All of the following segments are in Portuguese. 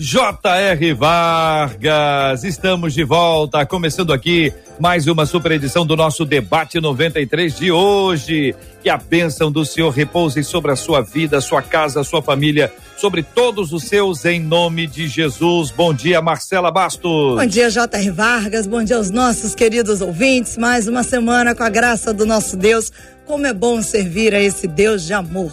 J.R. Vargas, estamos de volta, começando aqui mais uma super edição do nosso debate 93 de hoje. Que a bênção do Senhor repouse sobre a sua vida, sua casa, sua família, sobre todos os seus, em nome de Jesus. Bom dia, Marcela Bastos. Bom dia, J.R. Vargas. Bom dia aos nossos queridos ouvintes. Mais uma semana com a graça do nosso Deus. Como é bom servir a esse Deus de amor.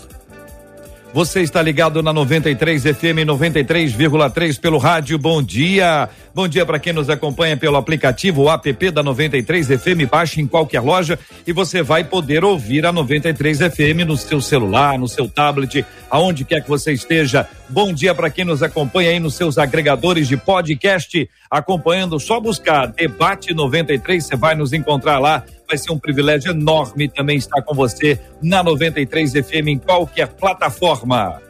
Você está ligado na 93 FM 93,3 pelo rádio. Bom dia. Bom dia para quem nos acompanha pelo aplicativo app da 93 FM. Baixe em qualquer loja e você vai poder ouvir a 93 FM no seu celular, no seu tablet, aonde quer que você esteja. Bom dia para quem nos acompanha aí nos seus agregadores de podcast, acompanhando, só buscar Debate 93, você vai nos encontrar lá vai ser um privilégio enorme também estar com você na 93 FM em qualquer plataforma.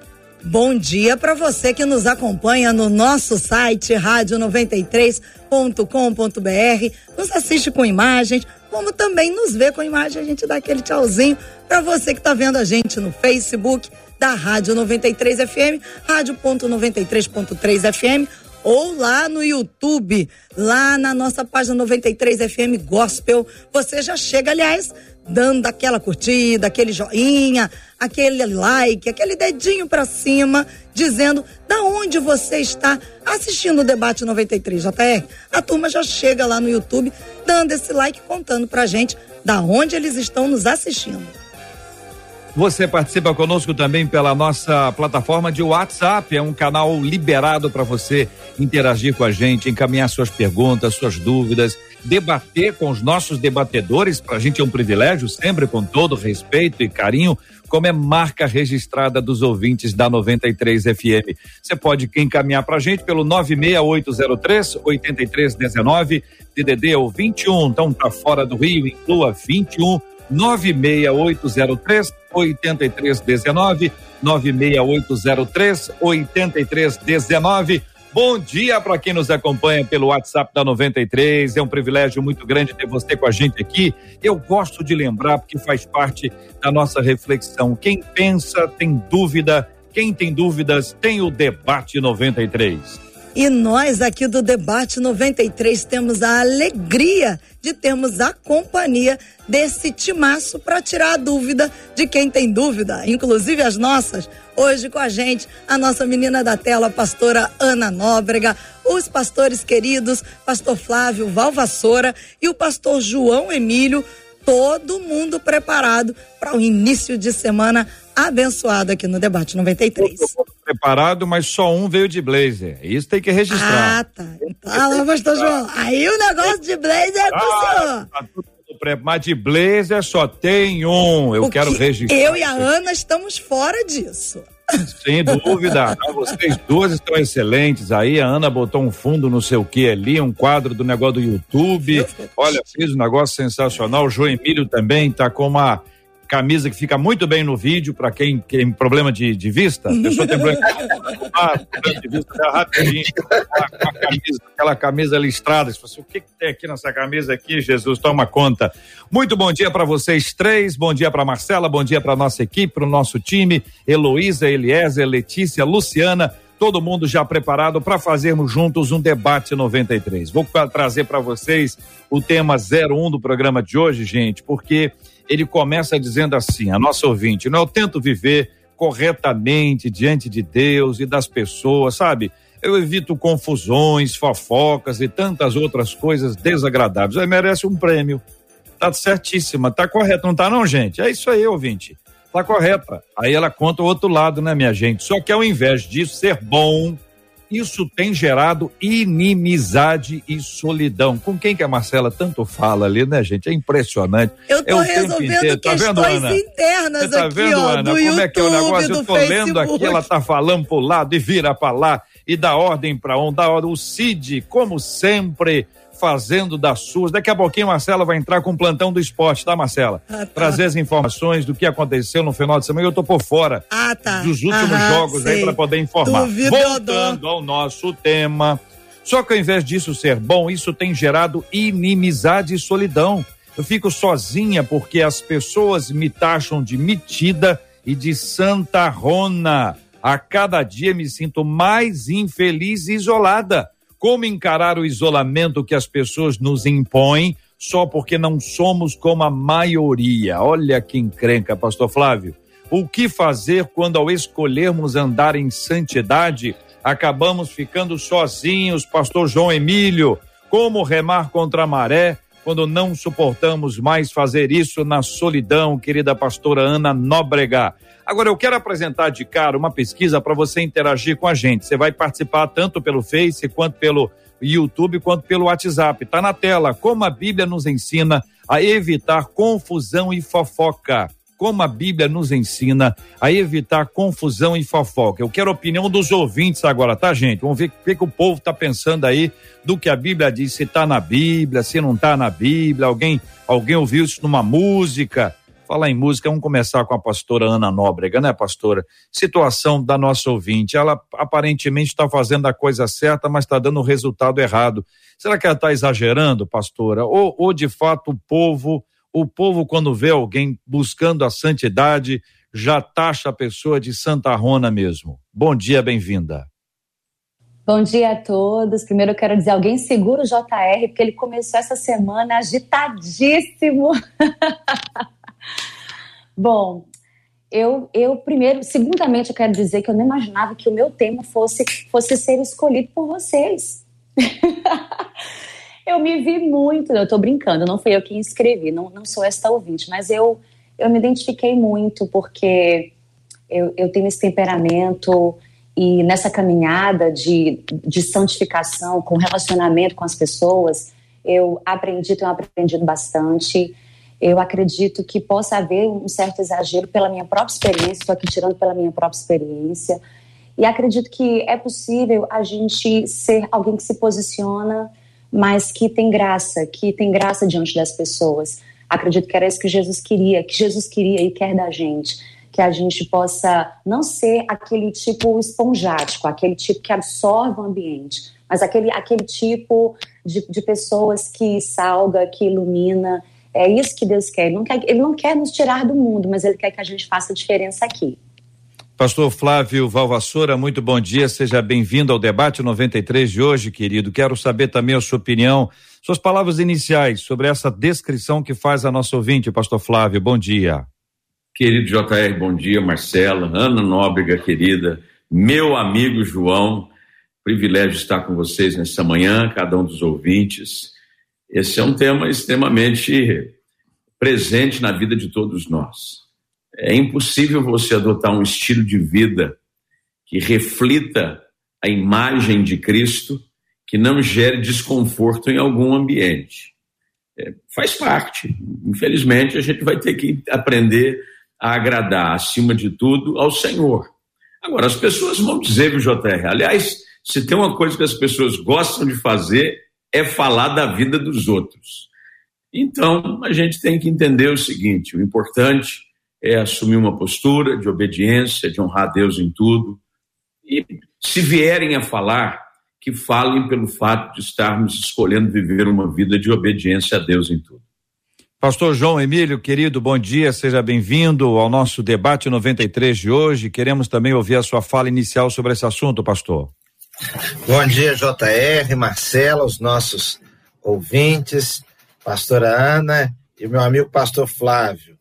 Bom dia para você que nos acompanha no nosso site rádio93.com.br, nos assiste com imagens, como também nos vê com imagem, a gente dá aquele tchauzinho para você que está vendo a gente no Facebook da Rádio 93 FM, rádio.93.3 FM ou lá no YouTube, lá na nossa página 93 FM Gospel. Você já chega, aliás, dando aquela curtida, aquele joinha, aquele like, aquele dedinho para cima, dizendo da onde você está assistindo o debate 93 JR. A turma já chega lá no YouTube dando esse like contando pra gente da onde eles estão nos assistindo. Você participa conosco também pela nossa plataforma de WhatsApp, é um canal liberado para você interagir com a gente, encaminhar suas perguntas, suas dúvidas, debater com os nossos debatedores, para a gente é um privilégio, sempre com todo respeito e carinho, como é marca registrada dos ouvintes da 93 FM. Você pode encaminhar para a gente pelo 96803 8319, DDD é o 21, então tá fora do Rio, inclua 21 96803 8319 96803 8319 Bom dia para quem nos acompanha pelo WhatsApp da 93. É um privilégio muito grande ter você com a gente aqui. Eu gosto de lembrar porque faz parte da nossa reflexão. Quem pensa tem dúvida, quem tem dúvidas tem o debate 93. E nós aqui do Debate 93 temos a alegria de termos a companhia desse timaço para tirar a dúvida de quem tem dúvida, inclusive as nossas. Hoje com a gente, a nossa menina da tela, a pastora Ana Nóbrega, os pastores queridos, pastor Flávio Valvassoura e o pastor João Emílio, todo mundo preparado para o início de semana abençoado aqui no Debate 93. Todo preparado, mas só um veio de blazer. Isso tem que registrar. Ah, tá. Fala, pastor João. Aí o negócio de blazer é com o Ah, senhor. tá tudo Mas de blazer só tem um. Eu Porque quero registrar. Eu e a Ana estamos fora disso. Sem dúvida. Vocês duas estão excelentes aí. A Ana botou um fundo não sei o que ali, um quadro do negócio do YouTube. Olha, fez um negócio sensacional. O João Emílio também tá com uma camisa que fica muito bem no vídeo para quem tem problema de, de vista. A pessoa tem problema, ah, de vista, dá rapidinho. Ah, com a camisa, aquela camisa listrada. Você fala assim, o que, que tem aqui nessa camisa aqui, Jesus? Toma conta. Muito bom dia para vocês três. Bom dia para Marcela, bom dia para nossa equipe, para o nosso time, Heloísa, Eliezer, Letícia, Luciana, todo mundo já preparado para fazermos juntos um debate 93. Vou trazer para vocês o tema 01 do programa de hoje, gente, porque ele começa dizendo assim: a nossa ouvinte, não, eu tento viver corretamente diante de Deus e das pessoas, sabe? Eu evito confusões, fofocas e tantas outras coisas desagradáveis. Aí merece um prêmio. Tá certíssima, tá correto, não tá não, gente? É isso aí, ouvinte. Tá correta. Aí ela conta o outro lado, né, minha gente? Só que ao invés disso ser bom, isso tem gerado inimizade e solidão. Com quem que a Marcela tanto fala ali, né, gente? É impressionante. Eu tô É resolvendo. Tá vendo, questões Ana? internas Você tá aqui, vendo, ó, Ana? do Como YouTube, é que é o negócio? Eu tô lendo Facebook. aqui, ela tá falando pro lado e vira pra lá. e dá ordem para um, dá ordem. O Cid, como sempre, fazendo das suas. Daqui a pouquinho, Marcela vai entrar com o plantão do esporte, tá, Marcela? Ah, tá. Trazer as informações do que aconteceu no final de semana. Eu tô por fora ah, tá. dos últimos Aham, jogos sei. aí para poder informar. Duvido Voltando ao nosso tema. Só que ao invés disso ser bom, isso tem gerado inimizade e solidão. Eu fico sozinha porque as pessoas me taxam de metida e de santarrona. A cada dia me sinto mais infeliz e isolada. Como encarar o isolamento que as pessoas nos impõem só porque não somos como a maioria? Olha que encrenca, Pastor Flávio. O que fazer quando, ao escolhermos andar em santidade, acabamos ficando sozinhos, Pastor João Emílio? Como remar contra a maré quando não suportamos mais fazer isso na solidão, querida pastora Ana Nóbrega. Agora eu quero apresentar de cara uma pesquisa para você interagir com a gente. Você vai participar tanto pelo Face quanto pelo YouTube quanto pelo WhatsApp. Tá na tela como a Bíblia nos ensina a evitar confusão e fofoca como a Bíblia nos ensina a evitar confusão e fofoca. Eu quero a opinião dos ouvintes agora, tá, gente? Vamos ver o que, que o povo está pensando aí do que a Bíblia diz, se está na Bíblia, se não está na Bíblia, alguém, alguém ouviu isso numa música. Falar em música, vamos começar com a pastora Ana Nóbrega, né, pastora? Situação da nossa ouvinte. Ela aparentemente está fazendo a coisa certa, mas está dando o resultado errado. Será que ela está exagerando, pastora? Ou, ou de fato o povo o povo, quando vê alguém buscando a santidade, já taxa a pessoa de Santa Rona mesmo. Bom dia, bem-vinda. Bom dia a todos. Primeiro eu quero dizer, alguém segura o JR, porque ele começou essa semana agitadíssimo. Bom, eu, eu primeiro, segundamente eu quero dizer que eu não imaginava que o meu tema fosse, fosse ser escolhido por vocês. eu me vi muito, eu tô brincando, não fui eu que escrevi, não, não sou esta ouvinte, mas eu, eu me identifiquei muito porque eu, eu tenho esse temperamento e nessa caminhada de, de santificação, com relacionamento com as pessoas, eu aprendi, tenho aprendido bastante. Eu acredito que possa haver um certo exagero pela minha própria experiência, estou aqui tirando pela minha própria experiência. E acredito que é possível a gente ser alguém que se posiciona mas que tem graça, que tem graça diante das pessoas. Acredito que era isso que Jesus queria, que Jesus queria e quer da gente. Que a gente possa não ser aquele tipo esponjático, aquele tipo que absorve o ambiente, mas aquele, aquele tipo de, de pessoas que salga, que ilumina. É isso que Deus quer. Ele não quer. ele não quer nos tirar do mundo, mas Ele quer que a gente faça diferença aqui. Pastor Flávio Valvassoura, muito bom dia, seja bem-vindo ao debate 93 de hoje, querido. Quero saber também a sua opinião, suas palavras iniciais sobre essa descrição que faz a nossa ouvinte, Pastor Flávio. Bom dia. Querido JR, bom dia, Marcela, Ana Nóbrega, querida, meu amigo João, privilégio estar com vocês nessa manhã, cada um dos ouvintes. Esse é um tema extremamente presente na vida de todos nós. É impossível você adotar um estilo de vida que reflita a imagem de Cristo, que não gere desconforto em algum ambiente. É, faz parte. Infelizmente, a gente vai ter que aprender a agradar, acima de tudo, ao Senhor. Agora, as pessoas vão dizer, viu, JR? Aliás, se tem uma coisa que as pessoas gostam de fazer, é falar da vida dos outros. Então, a gente tem que entender o seguinte: o importante é assumir uma postura de obediência, de honrar a Deus em tudo. E se vierem a falar, que falem pelo fato de estarmos escolhendo viver uma vida de obediência a Deus em tudo. Pastor João Emílio, querido, bom dia, seja bem-vindo ao nosso debate 93 de hoje. Queremos também ouvir a sua fala inicial sobre esse assunto, pastor. Bom dia, JR, Marcela, os nossos ouvintes, pastora Ana e meu amigo pastor Flávio.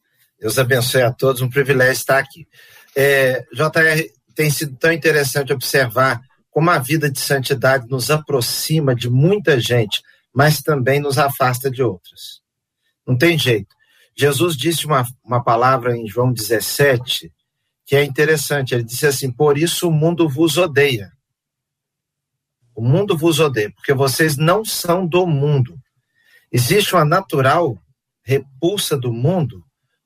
Deus abençoe a todos, um privilégio estar aqui. É, JR, tem sido tão interessante observar como a vida de santidade nos aproxima de muita gente, mas também nos afasta de outras. Não tem jeito. Jesus disse uma, uma palavra em João 17 que é interessante. Ele disse assim: Por isso o mundo vos odeia. O mundo vos odeia, porque vocês não são do mundo. Existe uma natural repulsa do mundo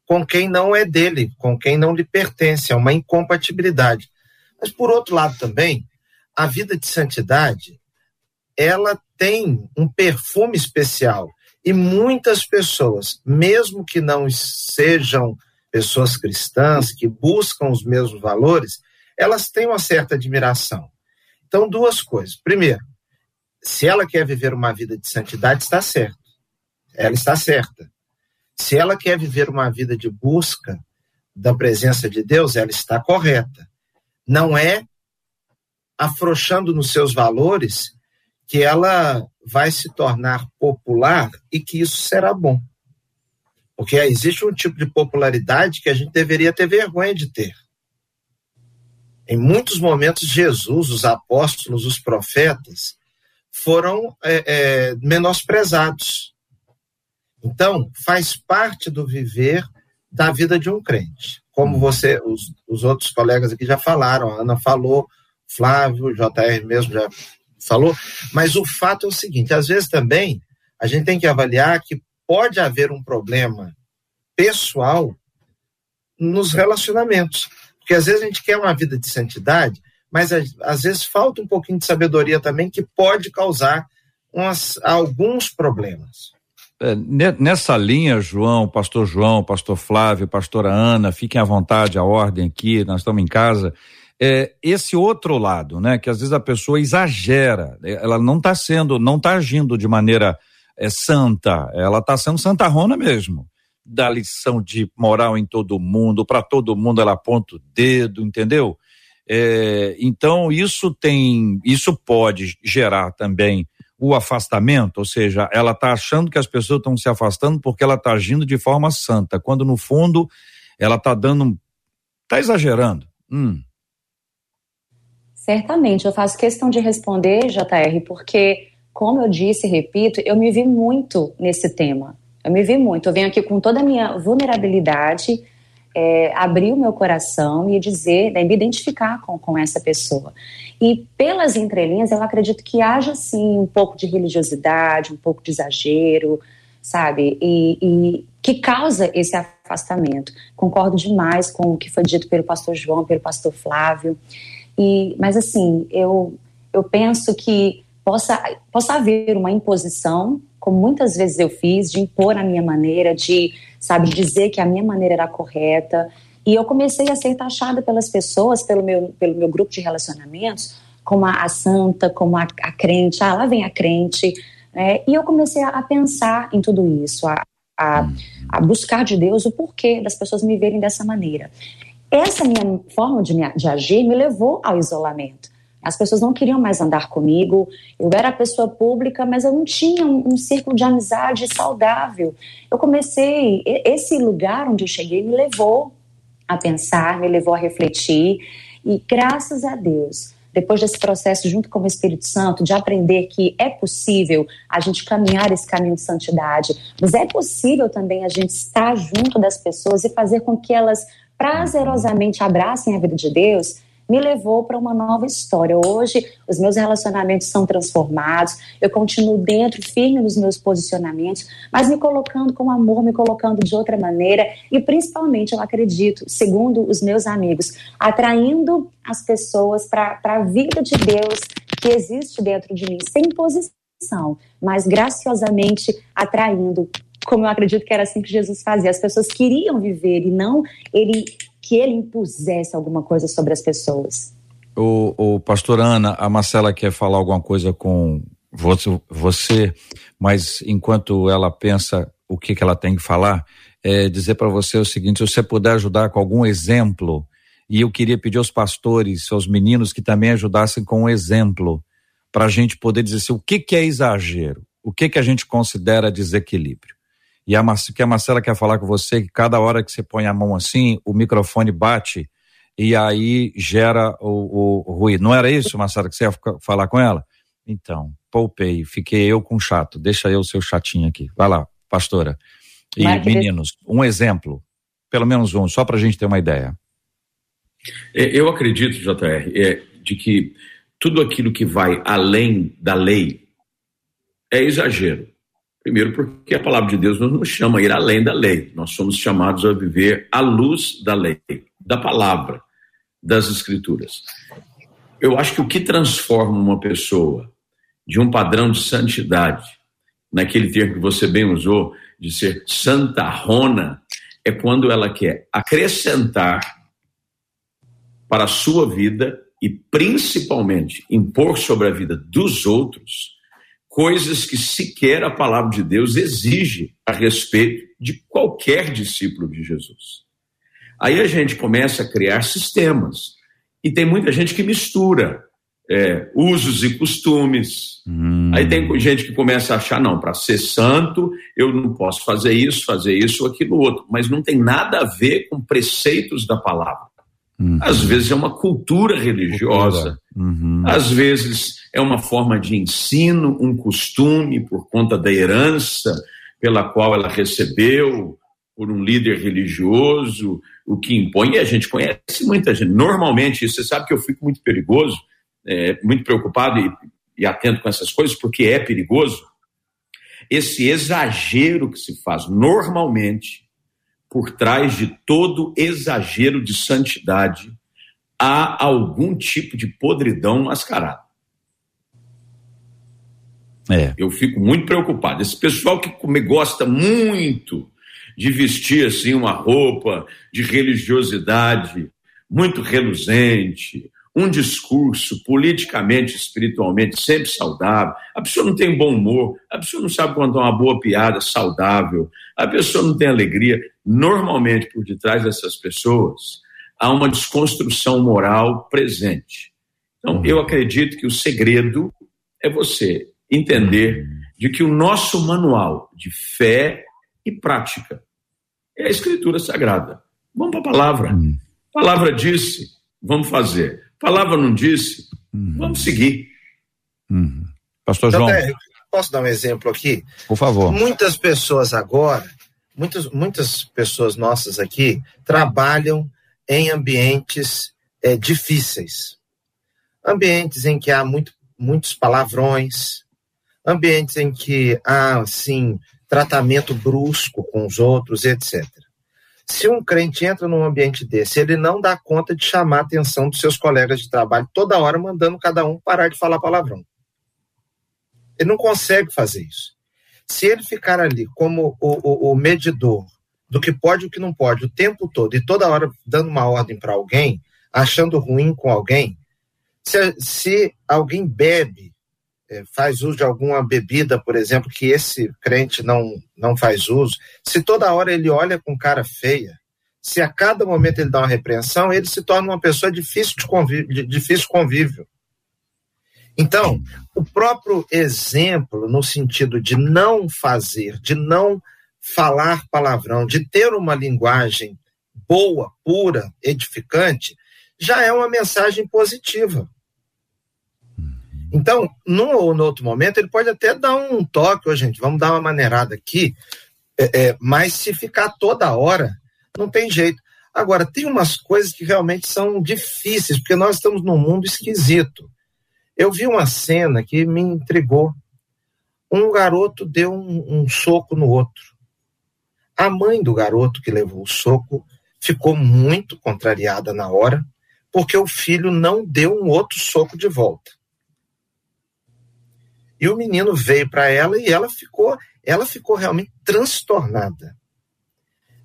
com quem não é dele, com quem não lhe pertence, é uma incompatibilidade. Mas, por outro lado, também, a vida de santidade, ela tem um perfume especial. E muitas pessoas, mesmo que não sejam pessoas cristãs, que buscam os mesmos valores, elas têm uma certa admiração. Então, duas coisas. Primeiro, se ela quer viver uma vida de santidade, está certo. Ela está certa. Se ela quer viver uma vida de busca da presença de Deus, ela está correta. Não é afrouxando nos seus valores que ela vai se tornar popular e que isso será bom. Porque existe um tipo de popularidade que a gente deveria ter vergonha de ter. Em muitos momentos, Jesus, os apóstolos, os profetas foram é, é, menosprezados. Então, faz parte do viver da vida de um crente. Como hum. você, os, os outros colegas aqui já falaram, a Ana falou, Flávio, o JR mesmo já falou, mas o fato é o seguinte: às vezes também a gente tem que avaliar que pode haver um problema pessoal nos relacionamentos. Porque às vezes a gente quer uma vida de santidade, mas às vezes falta um pouquinho de sabedoria também que pode causar umas, alguns problemas. É, nessa linha, João, pastor João, pastor Flávio, pastora Ana, fiquem à vontade, a ordem aqui, nós estamos em casa. É, esse outro lado, né, que às vezes a pessoa exagera, ela não está sendo, não está agindo de maneira é, santa, ela está sendo santarrona mesmo dá lição de moral em todo mundo, para todo mundo ela aponta o dedo, entendeu? É, então isso tem, isso pode gerar também o afastamento, ou seja, ela está achando que as pessoas estão se afastando porque ela está agindo de forma santa, quando no fundo ela está dando, está exagerando. Hum. Certamente, eu faço questão de responder, JR, porque, como eu disse e repito, eu me vi muito nesse tema. Eu me vi muito. Eu venho aqui com toda a minha vulnerabilidade, é, abrir o meu coração e dizer, né, me identificar com, com essa pessoa. E pelas entrelinhas, eu acredito que haja sim um pouco de religiosidade, um pouco de exagero, sabe? E, e, que causa esse afastamento. Concordo demais com o que foi dito pelo pastor João, pelo pastor Flávio. E, mas assim, eu, eu penso que possa, possa haver uma imposição como muitas vezes eu fiz, de impor a minha maneira, de, sabe, dizer que a minha maneira era correta. E eu comecei a ser taxada pelas pessoas, pelo meu, pelo meu grupo de relacionamentos, como a, a santa, como a, a, crente, ah, lá vem a crente. É, e eu comecei a, a, pensar em tudo isso, a, a, a buscar de Deus o porquê das pessoas me verem dessa maneira. Essa minha forma de, me, de agir me levou ao isolamento. As pessoas não queriam mais andar comigo. Eu era pessoa pública, mas eu não tinha um, um círculo de amizade saudável. Eu comecei, esse lugar onde eu cheguei me levou a pensar, me levou a refletir. E graças a Deus, depois desse processo, junto com o Espírito Santo, de aprender que é possível a gente caminhar esse caminho de santidade, mas é possível também a gente estar junto das pessoas e fazer com que elas prazerosamente abracem a vida de Deus me levou para uma nova história. Hoje, os meus relacionamentos são transformados, eu continuo dentro, firme nos meus posicionamentos, mas me colocando com amor, me colocando de outra maneira e, principalmente, eu acredito, segundo os meus amigos, atraindo as pessoas para a vida de Deus que existe dentro de mim, sem posição, mas graciosamente atraindo como eu acredito que era assim que Jesus fazia. As pessoas queriam viver e não ele que ele impusesse alguma coisa sobre as pessoas. O, o pastor Ana, a Marcela quer falar alguma coisa com você, mas enquanto ela pensa o que, que ela tem que falar, é dizer para você o seguinte: se você puder ajudar com algum exemplo, e eu queria pedir aos pastores, aos meninos que também ajudassem com um exemplo, para a gente poder dizer assim, o que, que é exagero, o que, que a gente considera desequilíbrio. E a, que a Marcela quer falar com você que cada hora que você põe a mão assim, o microfone bate e aí gera o, o, ruído. Não era isso, Marcela, que você ia falar com ela? Então, poupei, fiquei eu com chato. Deixa eu ser o chatinho aqui. Vai lá, pastora. E meninos, um exemplo, pelo menos um, só para a gente ter uma ideia. É, eu acredito, JR, é, de que tudo aquilo que vai além da lei é exagero. Primeiro, porque a palavra de Deus nos chama a ir além da lei. Nós somos chamados a viver à luz da lei, da palavra, das Escrituras. eu acho que o que transforma uma pessoa de um padrão de santidade, naquele termo que você bem usou, de ser santarrona, é quando ela quer acrescentar para a sua vida e principalmente impor sobre a vida dos outros coisas que sequer a palavra de Deus exige a respeito de qualquer discípulo de Jesus. Aí a gente começa a criar sistemas. E tem muita gente que mistura é, usos e costumes. Hum. Aí tem gente que começa a achar, não, para ser santo, eu não posso fazer isso, fazer isso ou aquilo outro. Mas não tem nada a ver com preceitos da palavra. Uhum. Às vezes é uma cultura religiosa, uhum. às vezes é uma forma de ensino, um costume por conta da herança pela qual ela recebeu por um líder religioso, o que impõe. E a gente conhece muita gente. Normalmente, você sabe que eu fico muito perigoso, é, muito preocupado e, e atento com essas coisas, porque é perigoso. Esse exagero que se faz normalmente por trás de todo exagero de santidade há algum tipo de podridão mascarada. É. Eu fico muito preocupado. Esse pessoal que gosta muito de vestir assim uma roupa de religiosidade muito reluzente, um discurso politicamente, espiritualmente sempre saudável. A pessoa não tem bom humor, a pessoa não sabe contar uma boa piada saudável, a pessoa não tem alegria. Normalmente, por detrás dessas pessoas, há uma desconstrução moral presente. Então, uhum. eu acredito que o segredo é você entender uhum. de que o nosso manual de fé e prática é a Escritura Sagrada. Vamos para a palavra. Uhum. A palavra disse, vamos fazer. A palavra não disse, uhum. vamos seguir. Uhum. Pastor João. Então, posso dar um exemplo aqui? Por favor. Muitas pessoas agora, muitas, muitas pessoas nossas aqui, trabalham em ambientes é, difíceis. Ambientes em que há muito, muitos palavrões, ambientes em que há, assim, tratamento brusco com os outros, etc. Se um crente entra num ambiente desse, ele não dá conta de chamar a atenção dos seus colegas de trabalho toda hora, mandando cada um parar de falar palavrão. Ele não consegue fazer isso. Se ele ficar ali como o, o, o medidor do que pode e o que não pode o tempo todo e toda hora dando uma ordem para alguém, achando ruim com alguém, se, se alguém bebe faz uso de alguma bebida, por exemplo, que esse crente não, não faz uso, se toda hora ele olha com cara feia, se a cada momento ele dá uma repreensão, ele se torna uma pessoa difícil de convívio. De difícil convívio. Então, o próprio exemplo, no sentido de não fazer, de não falar palavrão, de ter uma linguagem boa, pura, edificante, já é uma mensagem positiva. Então, num ou no outro momento, ele pode até dar um toque, gente, vamos dar uma maneirada aqui, é, é, mas se ficar toda hora, não tem jeito. Agora, tem umas coisas que realmente são difíceis, porque nós estamos num mundo esquisito. Eu vi uma cena que me intrigou. Um garoto deu um, um soco no outro. A mãe do garoto que levou o soco ficou muito contrariada na hora, porque o filho não deu um outro soco de volta. E o menino veio para ela e ela ficou, ela ficou realmente transtornada.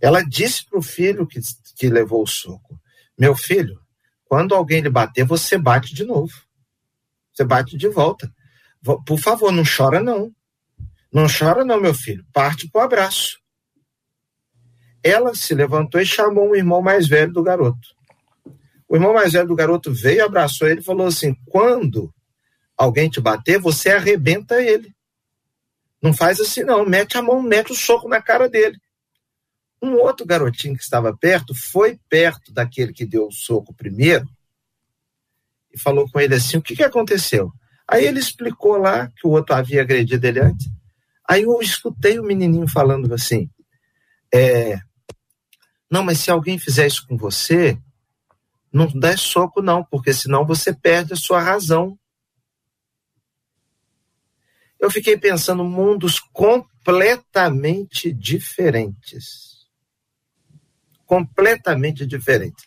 Ela disse para o filho que, que levou o soco: Meu filho, quando alguém lhe bater, você bate de novo. Você bate de volta. Por favor, não chora, não. Não chora, não, meu filho. Parte para o abraço. Ela se levantou e chamou o irmão mais velho do garoto. O irmão mais velho do garoto veio, abraçou ele e falou assim: Quando alguém te bater, você arrebenta ele. Não faz assim, não. Mete a mão, mete o soco na cara dele. Um outro garotinho que estava perto foi perto daquele que deu o soco primeiro e falou com ele assim: o que, que aconteceu? Aí ele explicou lá que o outro havia agredido ele antes. Aí eu escutei o menininho falando assim: é, não, mas se alguém fizer isso com você, não dá soco, não, porque senão você perde a sua razão eu fiquei pensando mundos completamente diferentes. Completamente diferentes.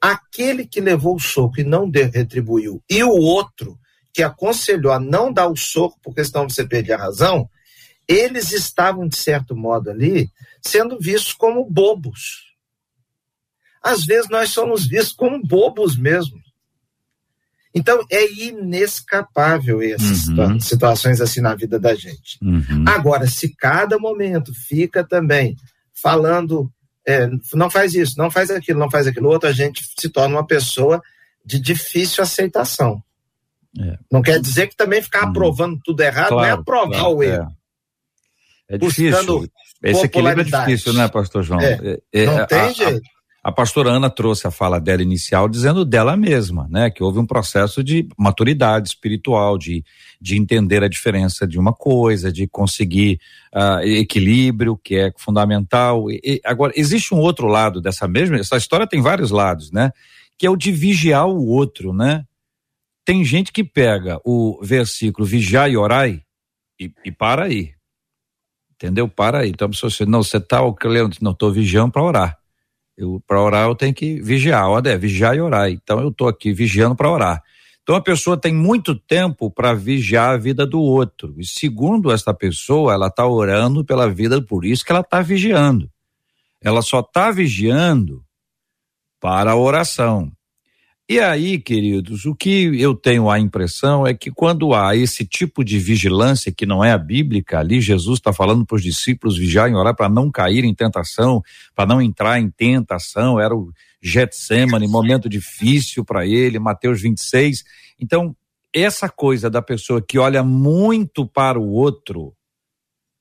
Aquele que levou o soco e não retribuiu, e o outro que aconselhou a não dar o soco, porque senão você perde a razão, eles estavam, de certo modo, ali, sendo vistos como bobos. Às vezes nós somos vistos como bobos mesmo. Então, é inescapável essas uhum. situações assim na vida da gente. Uhum. Agora, se cada momento fica também falando, é, não faz isso, não faz aquilo, não faz aquilo outro, a gente se torna uma pessoa de difícil aceitação. É. Não quer dizer que também ficar uhum. aprovando tudo errado claro, não é aprovar claro, o erro. É, é difícil. Esse equilíbrio é difícil, né, pastor João? É, é não tem jeito. A, pastora Ana trouxe a fala dela inicial dizendo dela mesma, né? Que houve um processo de maturidade espiritual, de, de entender a diferença de uma coisa, de conseguir uh, equilíbrio, que é fundamental. E, e, agora, existe um outro lado dessa mesma, essa história tem vários lados, né? Que é o de vigiar o outro, né? Tem gente que pega o versículo vigiar e orai e, e para aí. Entendeu? Para aí. Então, se você, não, você tá, não, estou vigiando para orar. Para orar eu tenho que vigiar, olha, é vigiar e orar. Então eu estou aqui vigiando para orar. Então a pessoa tem muito tempo para vigiar a vida do outro. E segundo esta pessoa, ela está orando pela vida, por isso que ela está vigiando. Ela só está vigiando para a oração. E aí, queridos, o que eu tenho a impressão é que quando há esse tipo de vigilância que não é a bíblica, ali Jesus está falando para os discípulos vigiarem e orar para não cair em tentação, para não entrar em tentação, era o Getsemane, momento difícil para ele, Mateus 26. Então, essa coisa da pessoa que olha muito para o outro,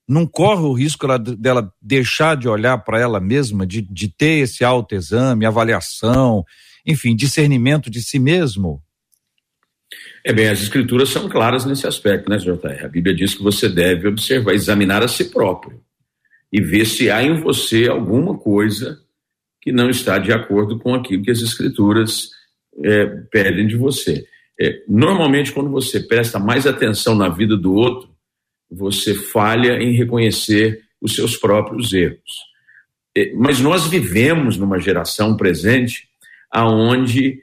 não corre o risco dela deixar de olhar para ela mesma, de, de ter esse autoexame, avaliação, enfim, discernimento de si mesmo? É bem, as escrituras são claras nesse aspecto, né, JR? A Bíblia diz que você deve observar, examinar a si próprio e ver se há em você alguma coisa que não está de acordo com aquilo que as escrituras é, pedem de você. É, normalmente, quando você presta mais atenção na vida do outro, você falha em reconhecer os seus próprios erros. É, mas nós vivemos numa geração presente aonde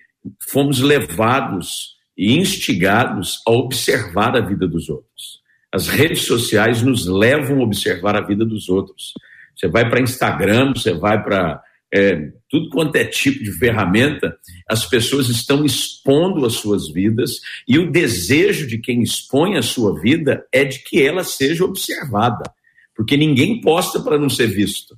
fomos levados e instigados a observar a vida dos outros. As redes sociais nos levam a observar a vida dos outros. Você vai para Instagram, você vai para é, tudo quanto é tipo de ferramenta, as pessoas estão expondo as suas vidas e o desejo de quem expõe a sua vida é de que ela seja observada, porque ninguém posta para não ser visto.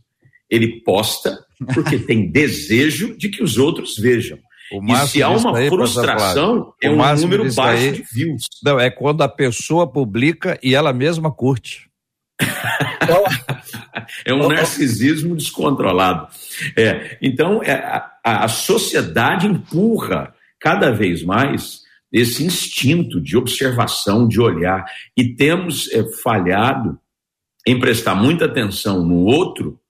Ele posta porque tem desejo de que os outros vejam. E se há uma aí, frustração, é um número baixo aí, de views. Não, é quando a pessoa publica e ela mesma curte. é um narcisismo descontrolado. É, então, é, a, a sociedade empurra cada vez mais esse instinto de observação, de olhar, e temos é, falhado em prestar muita atenção no outro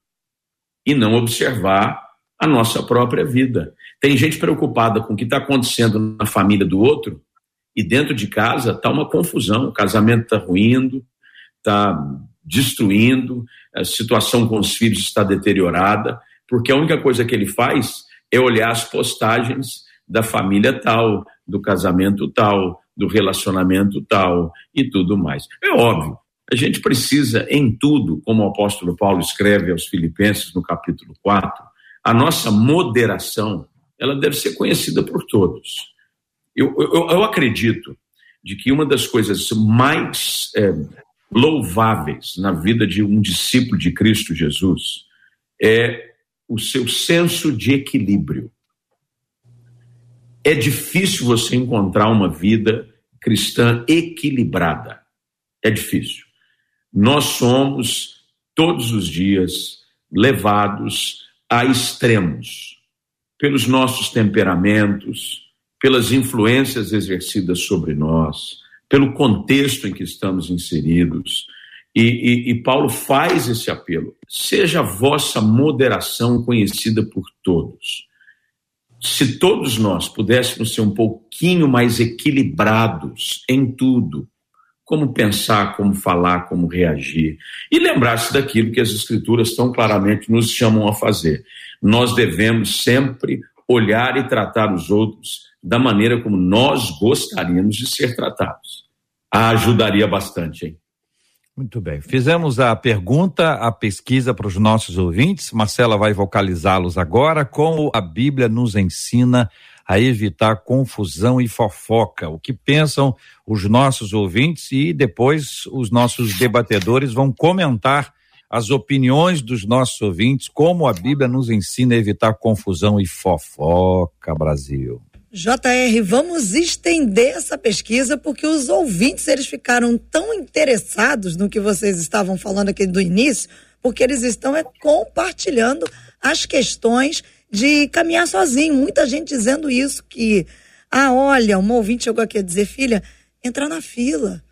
e não observar a nossa própria vida. Tem gente preocupada com o que está acontecendo na família do outro e dentro de casa está uma confusão. O casamento está ruindo, está destruindo, a situação com os filhos está deteriorada, porque a única coisa que ele faz é olhar as postagens da família tal, do casamento tal, do relacionamento tal e tudo mais. É óbvio, a gente precisa, em tudo, como o apóstolo Paulo escreve aos Filipenses no capítulo 4, a nossa moderação ela deve ser conhecida por todos. Eu, eu, eu acredito de que uma das coisas mais é, louváveis na vida de um discípulo de Cristo Jesus é o seu senso de equilíbrio. É difícil você encontrar uma vida cristã equilibrada. É difícil nós somos todos os dias levados a extremos pelos nossos temperamentos, pelas influências exercidas sobre nós, pelo contexto em que estamos inseridos. E, e, e, Paulo faz esse apelo: seja a vossa moderação conhecida por todos. Se todos nós pudéssemos ser um pouquinho mais equilibrados em tudo, como pensar, como falar, como reagir. E lembrar-se daquilo que as Escrituras tão claramente nos chamam a fazer. Nós devemos sempre olhar e tratar os outros da maneira como nós gostaríamos de ser tratados. Ajudaria bastante, hein? Muito bem. Fizemos a pergunta, a pesquisa para os nossos ouvintes. Marcela vai vocalizá-los agora. Como a Bíblia nos ensina a evitar confusão e fofoca? O que pensam os nossos ouvintes e depois os nossos debatedores vão comentar as opiniões dos nossos ouvintes, como a Bíblia nos ensina a evitar confusão e fofoca, Brasil. JR, vamos estender essa pesquisa porque os ouvintes eles ficaram tão interessados no que vocês estavam falando aqui do início, porque eles estão é, compartilhando as questões de caminhar sozinho. Muita gente dizendo isso que, ah, olha, uma ouvinte chegou aqui a dizer, filha, entra na fila.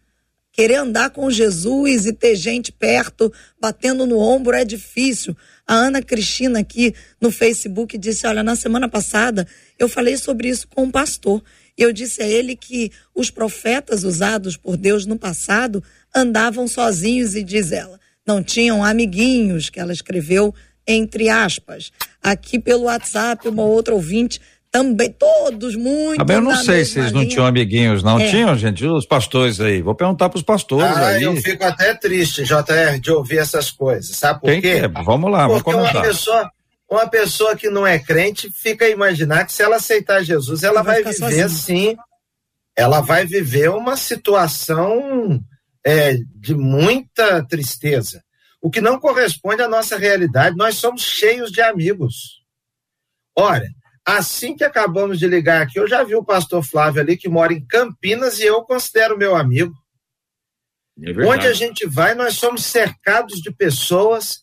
Querer andar com Jesus e ter gente perto, batendo no ombro é difícil. A Ana Cristina aqui no Facebook disse: Olha, na semana passada eu falei sobre isso com um pastor. E eu disse a ele que os profetas usados por Deus no passado andavam sozinhos, e diz ela, não tinham amiguinhos, que ela escreveu entre aspas. Aqui pelo WhatsApp, uma outra ouvinte também, todos muito. Também eu não sei se eles não tinham amiguinhos, não é. tinham, gente, os pastores aí. Vou perguntar para os pastores ah, aí. Eu fico até triste, JR, de ouvir essas coisas. Sabe por Quem quê? É? Vamos lá, Porque vamos comentar. Uma pessoa, uma pessoa que não é crente fica a imaginar que se ela aceitar Jesus, ela vai, vai viver sim. Ela vai viver uma situação é, de muita tristeza. O que não corresponde à nossa realidade. Nós somos cheios de amigos. Ora, Assim que acabamos de ligar aqui, eu já vi o pastor Flávio ali que mora em Campinas e eu considero meu amigo. É Onde a gente vai, nós somos cercados de pessoas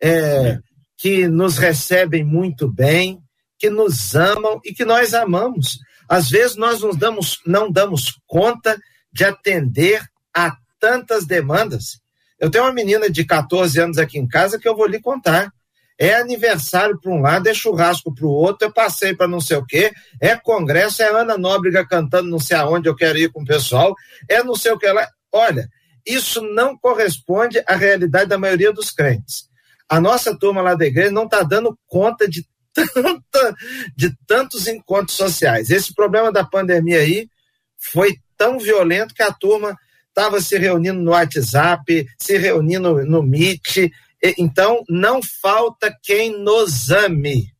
é, é. que nos recebem muito bem, que nos amam e que nós amamos. Às vezes nós não damos, não damos conta de atender a tantas demandas. Eu tenho uma menina de 14 anos aqui em casa que eu vou lhe contar. É aniversário para um lado, é churrasco para o outro, é passeio para não sei o quê, é congresso, é Ana Nóbrega cantando não sei aonde eu quero ir com o pessoal, é não sei o que lá. Olha, isso não corresponde à realidade da maioria dos crentes. A nossa turma lá da igreja não está dando conta de, tanta, de tantos encontros sociais. Esse problema da pandemia aí foi tão violento que a turma estava se reunindo no WhatsApp, se reunindo no Meet, então, não falta quem nos ame.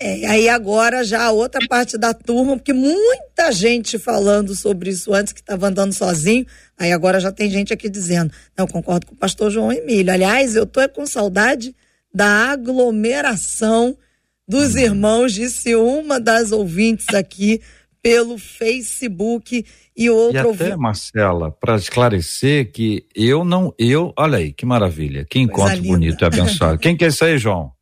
É, aí agora já a outra parte da turma, porque muita gente falando sobre isso antes que estava andando sozinho, aí agora já tem gente aqui dizendo, não, concordo com o pastor João Emílio. Aliás, eu tô com saudade da aglomeração dos irmãos, disse uma das ouvintes aqui pelo Facebook e outro. E até, Marcela, para esclarecer que eu não, eu, olha aí, que maravilha, que encontro bonito e abençoado. Quem que é isso aí, João?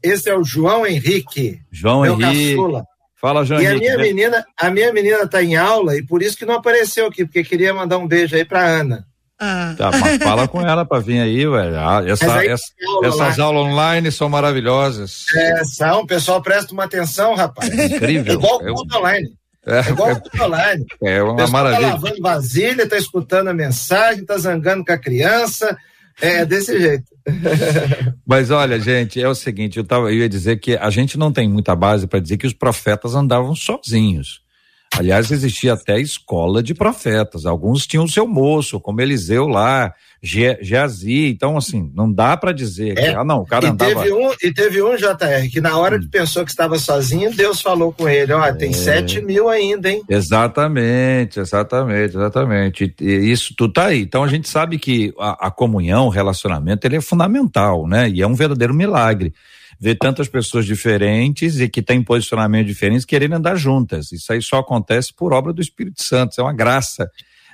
Esse é o João Henrique. João Henrique. Caçula. Fala, João e Henrique. a minha menina, a minha menina está em aula e por isso que não apareceu aqui, porque queria mandar um beijo aí para Ana. Ah. Tá, mas fala com ela para vir aí, velho. Ah, essa, aí, essa, aula essas aulas online são maravilhosas. É, são, o pessoal presta uma atenção, rapaz. incrível. É igual o culto online. É, é igual o online. É uma tá maravilha. Tá lavando vasilha, tá escutando a mensagem, tá zangando com a criança. É desse jeito. Mas olha, gente, é o seguinte, eu, tava, eu ia dizer que a gente não tem muita base para dizer que os profetas andavam sozinhos. Aliás, existia até escola de profetas. Alguns tinham o seu moço, como Eliseu lá, Geazi. Então, assim, não dá para dizer é, que, ah, não, o cara e andava... Teve um, e teve um, JR, que na hora hum. que pensou que estava sozinho, Deus falou com ele, ó, tem é... sete mil ainda, hein? Exatamente, exatamente, exatamente. E, e isso tudo tá aí. Então, a gente sabe que a, a comunhão, o relacionamento, ele é fundamental, né? E é um verdadeiro milagre ver tantas pessoas diferentes e que têm posicionamentos diferentes querendo andar juntas. Isso aí só acontece por obra do Espírito Santo, é uma graça.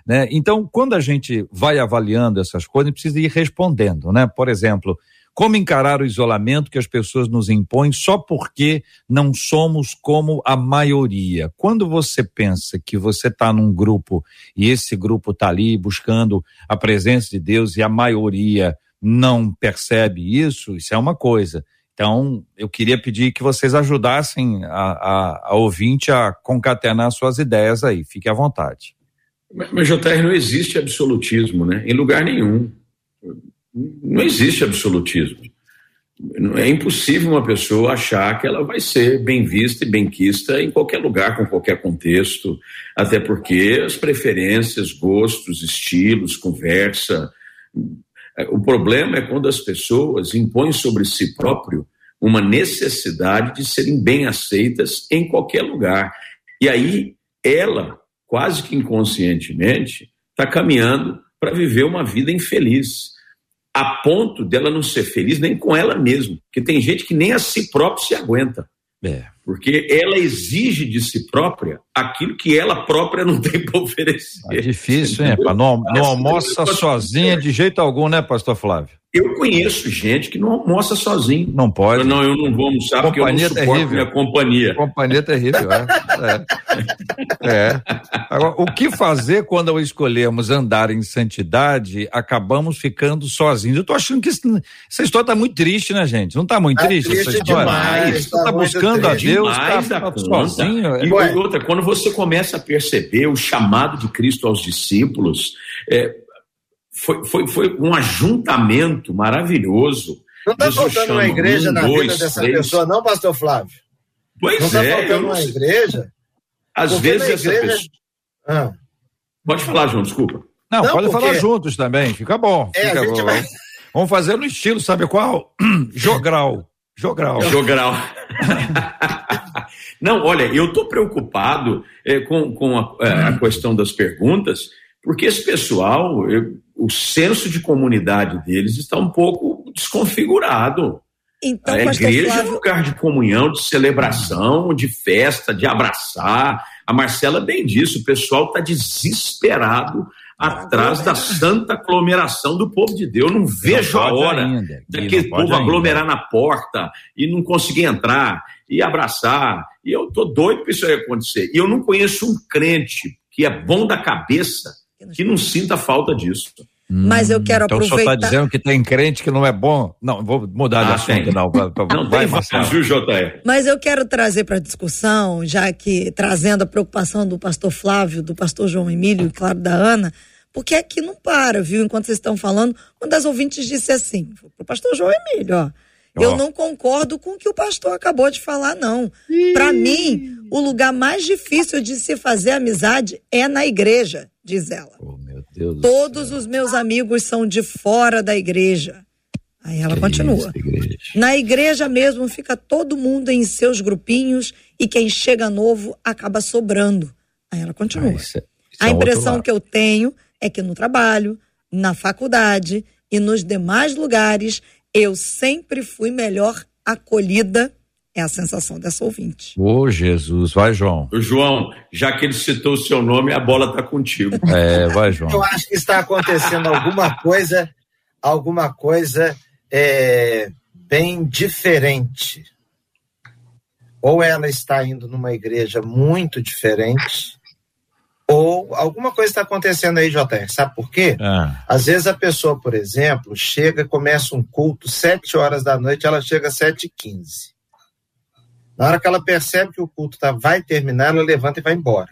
Né? Então, quando a gente vai avaliando essas coisas, precisa ir respondendo, né? Por exemplo, como encarar o isolamento que as pessoas nos impõem só porque não somos como a maioria? Quando você pensa que você está num grupo e esse grupo está ali buscando a presença de Deus e a maioria não percebe isso, isso é uma coisa. Então, eu queria pedir que vocês ajudassem a, a, a ouvinte a concatenar suas ideias aí. Fique à vontade. Mas, JR, não existe absolutismo, né? Em lugar nenhum. Não existe absolutismo. é impossível uma pessoa achar que ela vai ser bem vista e bem quista em qualquer lugar, com qualquer contexto, até porque as preferências, gostos, estilos, conversa. O problema é quando as pessoas impõem sobre si próprio uma necessidade de serem bem aceitas em qualquer lugar. E aí ela, quase que inconscientemente, está caminhando para viver uma vida infeliz a ponto dela não ser feliz nem com ela mesma. Porque tem gente que nem a si própria se aguenta. É. Porque ela exige de si própria aquilo que ela própria não tem para oferecer. É difícil, hein? Não, não almoça sozinha de jeito algum, né, pastor Flávio? Eu conheço gente que não almoça sozinho. Não pode. Não, eu não vou almoçar porque eu não suporto terrível. minha companhia. Companhia terrível, é. é. é. Agora, o que fazer quando ao escolhermos andar em santidade, acabamos ficando sozinhos? Eu tô achando que isso, essa história tá muito triste, né, gente? Não tá muito tá triste, triste essa história? Demais, tá, tá buscando a Deus, tá, tá sozinho. E é. outra, quando você começa a perceber o chamado de Cristo aos discípulos, é, foi, foi, foi um ajuntamento maravilhoso. Não está faltando uma igreja um, na dois, vida dessa três. pessoa, não, pastor Flávio? Pois não está é, faltando uma igreja? Às vezes essa igreja... pessoa. Ah. Pode falar, João, desculpa. Não, não pode porque... falar juntos também, fica bom. É, fica bom. Vai... Vamos fazer no estilo, sabe qual? Jogral. Jogral. Jogral. não, olha, eu estou preocupado é, com, com a, é, a, questão das perguntas, porque esse pessoal, eu, o senso de comunidade deles está um pouco desconfigurado. Então, a igreja Flávio... é um lugar de comunhão, de celebração, de festa, de abraçar. A Marcela bem disse, o pessoal está desesperado atrás da santa aglomeração do povo de Deus. Eu não vejo não a hora ainda, daquele povo aglomerar na porta e não conseguir entrar e abraçar. E eu tô doido para isso aí acontecer. E eu não conheço um crente que é bom da cabeça que não sinta falta disso. Mas eu quero então aproveitar. Então só está dizendo que tem crente que não é bom. Não, vou mudar ah, de assunto, tem. não. Pra, pra, não vai, tem viu, JR? Mas eu quero trazer para discussão, já que trazendo a preocupação do pastor Flávio, do pastor João Emílio e, claro, da Ana, porque aqui não para, viu? Enquanto vocês estão falando, uma das ouvintes disse assim, pro pastor João Emílio, ó. Eu não concordo com o que o pastor acabou de falar, não. Para mim, o lugar mais difícil de se fazer amizade é na igreja, diz ela. Oh, Todos os meus amigos são de fora da igreja. Aí ela que continua. É igreja? Na igreja mesmo fica todo mundo em seus grupinhos e quem chega novo acaba sobrando. Aí ela continua. Ah, isso é, isso A é impressão que eu tenho é que no trabalho, na faculdade e nos demais lugares eu sempre fui melhor acolhida. É a sensação dessa ouvinte. Ô, oh, Jesus, vai, João. João, já que ele citou o seu nome, a bola está contigo. É, vai, João. Eu acho que está acontecendo alguma coisa, alguma coisa é, bem diferente. Ou ela está indo numa igreja muito diferente, ou alguma coisa está acontecendo aí, JR. Sabe por quê? Ah. Às vezes a pessoa, por exemplo, chega, começa um culto sete horas da noite, ela chega às sete e quinze. Na hora que ela percebe que o culto tá, vai terminar, ela levanta e vai embora.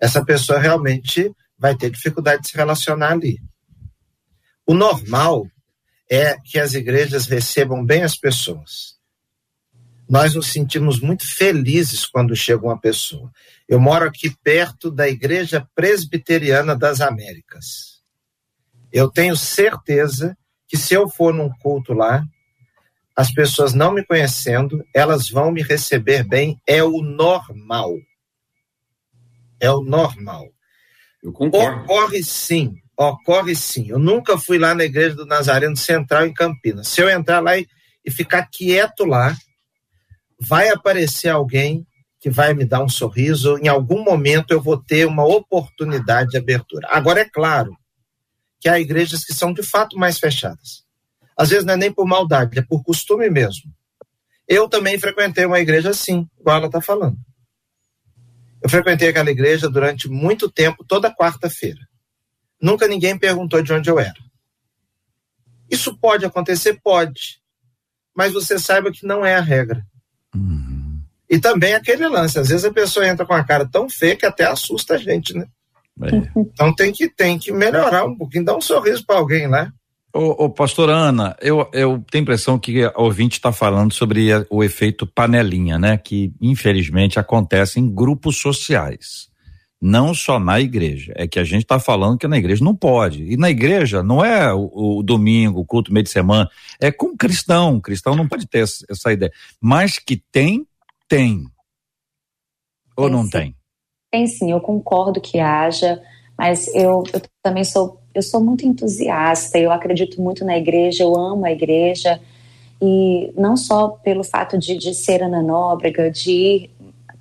Essa pessoa realmente vai ter dificuldade de se relacionar ali. O normal é que as igrejas recebam bem as pessoas nós nos sentimos muito felizes quando chega uma pessoa. Eu moro aqui perto da Igreja Presbiteriana das Américas. Eu tenho certeza que se eu for num culto lá, as pessoas não me conhecendo, elas vão me receber bem, é o normal. É o normal. Eu concordo. Ocorre sim, ocorre sim. Eu nunca fui lá na igreja do Nazareno Central em Campinas. Se eu entrar lá e, e ficar quieto lá, vai aparecer alguém que vai me dar um sorriso, em algum momento eu vou ter uma oportunidade de abertura. Agora, é claro que há igrejas que são de fato mais fechadas. Às vezes não é nem por maldade, é por costume mesmo. Eu também frequentei uma igreja assim, igual ela está falando. Eu frequentei aquela igreja durante muito tempo, toda quarta-feira. Nunca ninguém perguntou de onde eu era. Isso pode acontecer? Pode. Mas você saiba que não é a regra. Uhum. E também aquele lance, às vezes a pessoa entra com a cara tão feia que até assusta a gente, né? É. Então tem que, tem que melhorar um pouquinho, dar um sorriso para alguém lá. Ô, ô pastora Ana, eu, eu tenho a impressão que a ouvinte está falando sobre o efeito panelinha, né? Que infelizmente acontece em grupos sociais. Não só na igreja. É que a gente está falando que na igreja não pode. E na igreja não é o, o domingo, o culto meio de semana. É com cristão. cristão não pode ter essa, essa ideia. Mas que tem, tem. Ou tem, não sim. tem? Tem sim, eu concordo que haja, mas eu, eu também sou eu sou muito entusiasta, eu acredito muito na igreja, eu amo a igreja, e não só pelo fato de, de ser Ana Nóbrega, de ir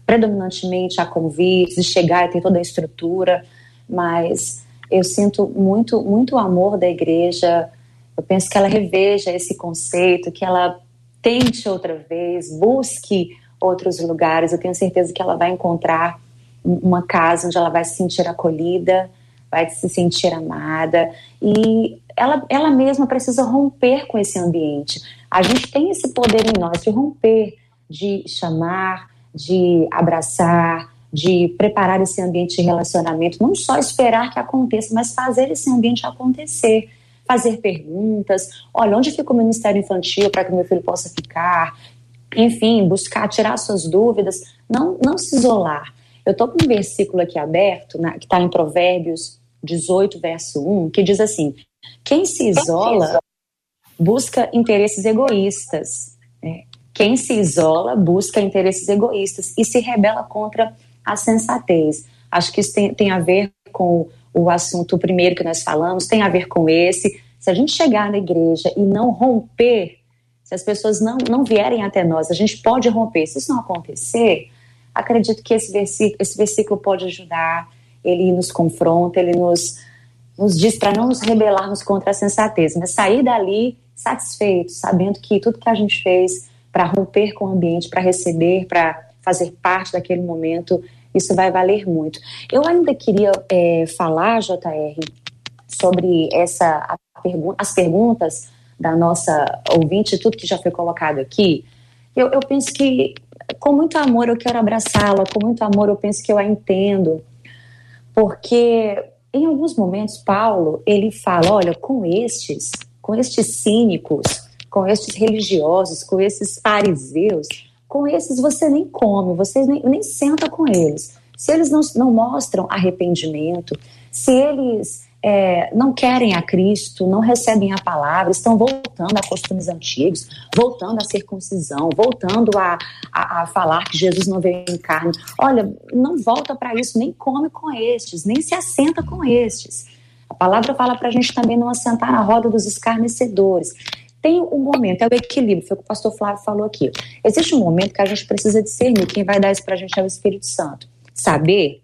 predominantemente a convites, de chegar e ter toda a estrutura, mas eu sinto muito, muito amor da igreja, eu penso que ela reveja esse conceito, que ela tente outra vez, busque outros lugares, eu tenho certeza que ela vai encontrar uma casa onde ela vai se sentir acolhida, vai se sentir amada e ela, ela mesma precisa romper com esse ambiente. A gente tem esse poder em nós de romper, de chamar, de abraçar, de preparar esse ambiente de relacionamento, não só esperar que aconteça, mas fazer esse ambiente acontecer. Fazer perguntas, olha, onde fica o Ministério Infantil para que meu filho possa ficar? Enfim, buscar tirar suas dúvidas, não, não se isolar. Eu estou com um versículo aqui aberto, na, que está em Provérbios 18, verso 1, que diz assim: Quem se isola busca interesses egoístas. Né? Quem se isola busca interesses egoístas e se rebela contra a sensatez. Acho que isso tem, tem a ver com o assunto primeiro que nós falamos, tem a ver com esse. Se a gente chegar na igreja e não romper, se as pessoas não, não vierem até nós, a gente pode romper. Se isso não acontecer, acredito que esse versículo, esse versículo pode ajudar ele nos confronta, ele nos, nos diz para não nos rebelarmos contra a sensatez, mas sair dali satisfeito, sabendo que tudo que a gente fez para romper com o ambiente, para receber, para fazer parte daquele momento, isso vai valer muito. Eu ainda queria é, falar, JR, sobre essa pergu as perguntas da nossa ouvinte, tudo que já foi colocado aqui. Eu, eu penso que, com muito amor, eu quero abraçá-la, com muito amor, eu penso que eu a entendo porque em alguns momentos Paulo ele fala, olha, com estes, com estes cínicos, com estes religiosos, com esses fariseus, com esses você nem come, você nem, nem senta com eles. Se eles não, não mostram arrependimento, se eles é, não querem a Cristo, não recebem a palavra, estão voltando a costumes antigos, voltando à circuncisão, voltando a, a, a falar que Jesus não veio em carne. Olha, não volta para isso, nem come com estes, nem se assenta com estes. A palavra fala para a gente também não assentar na roda dos escarnecedores. Tem um momento, é o equilíbrio, foi o que o pastor Flávio falou aqui. Existe um momento que a gente precisa discernir, quem vai dar isso para a gente é o Espírito Santo. Saber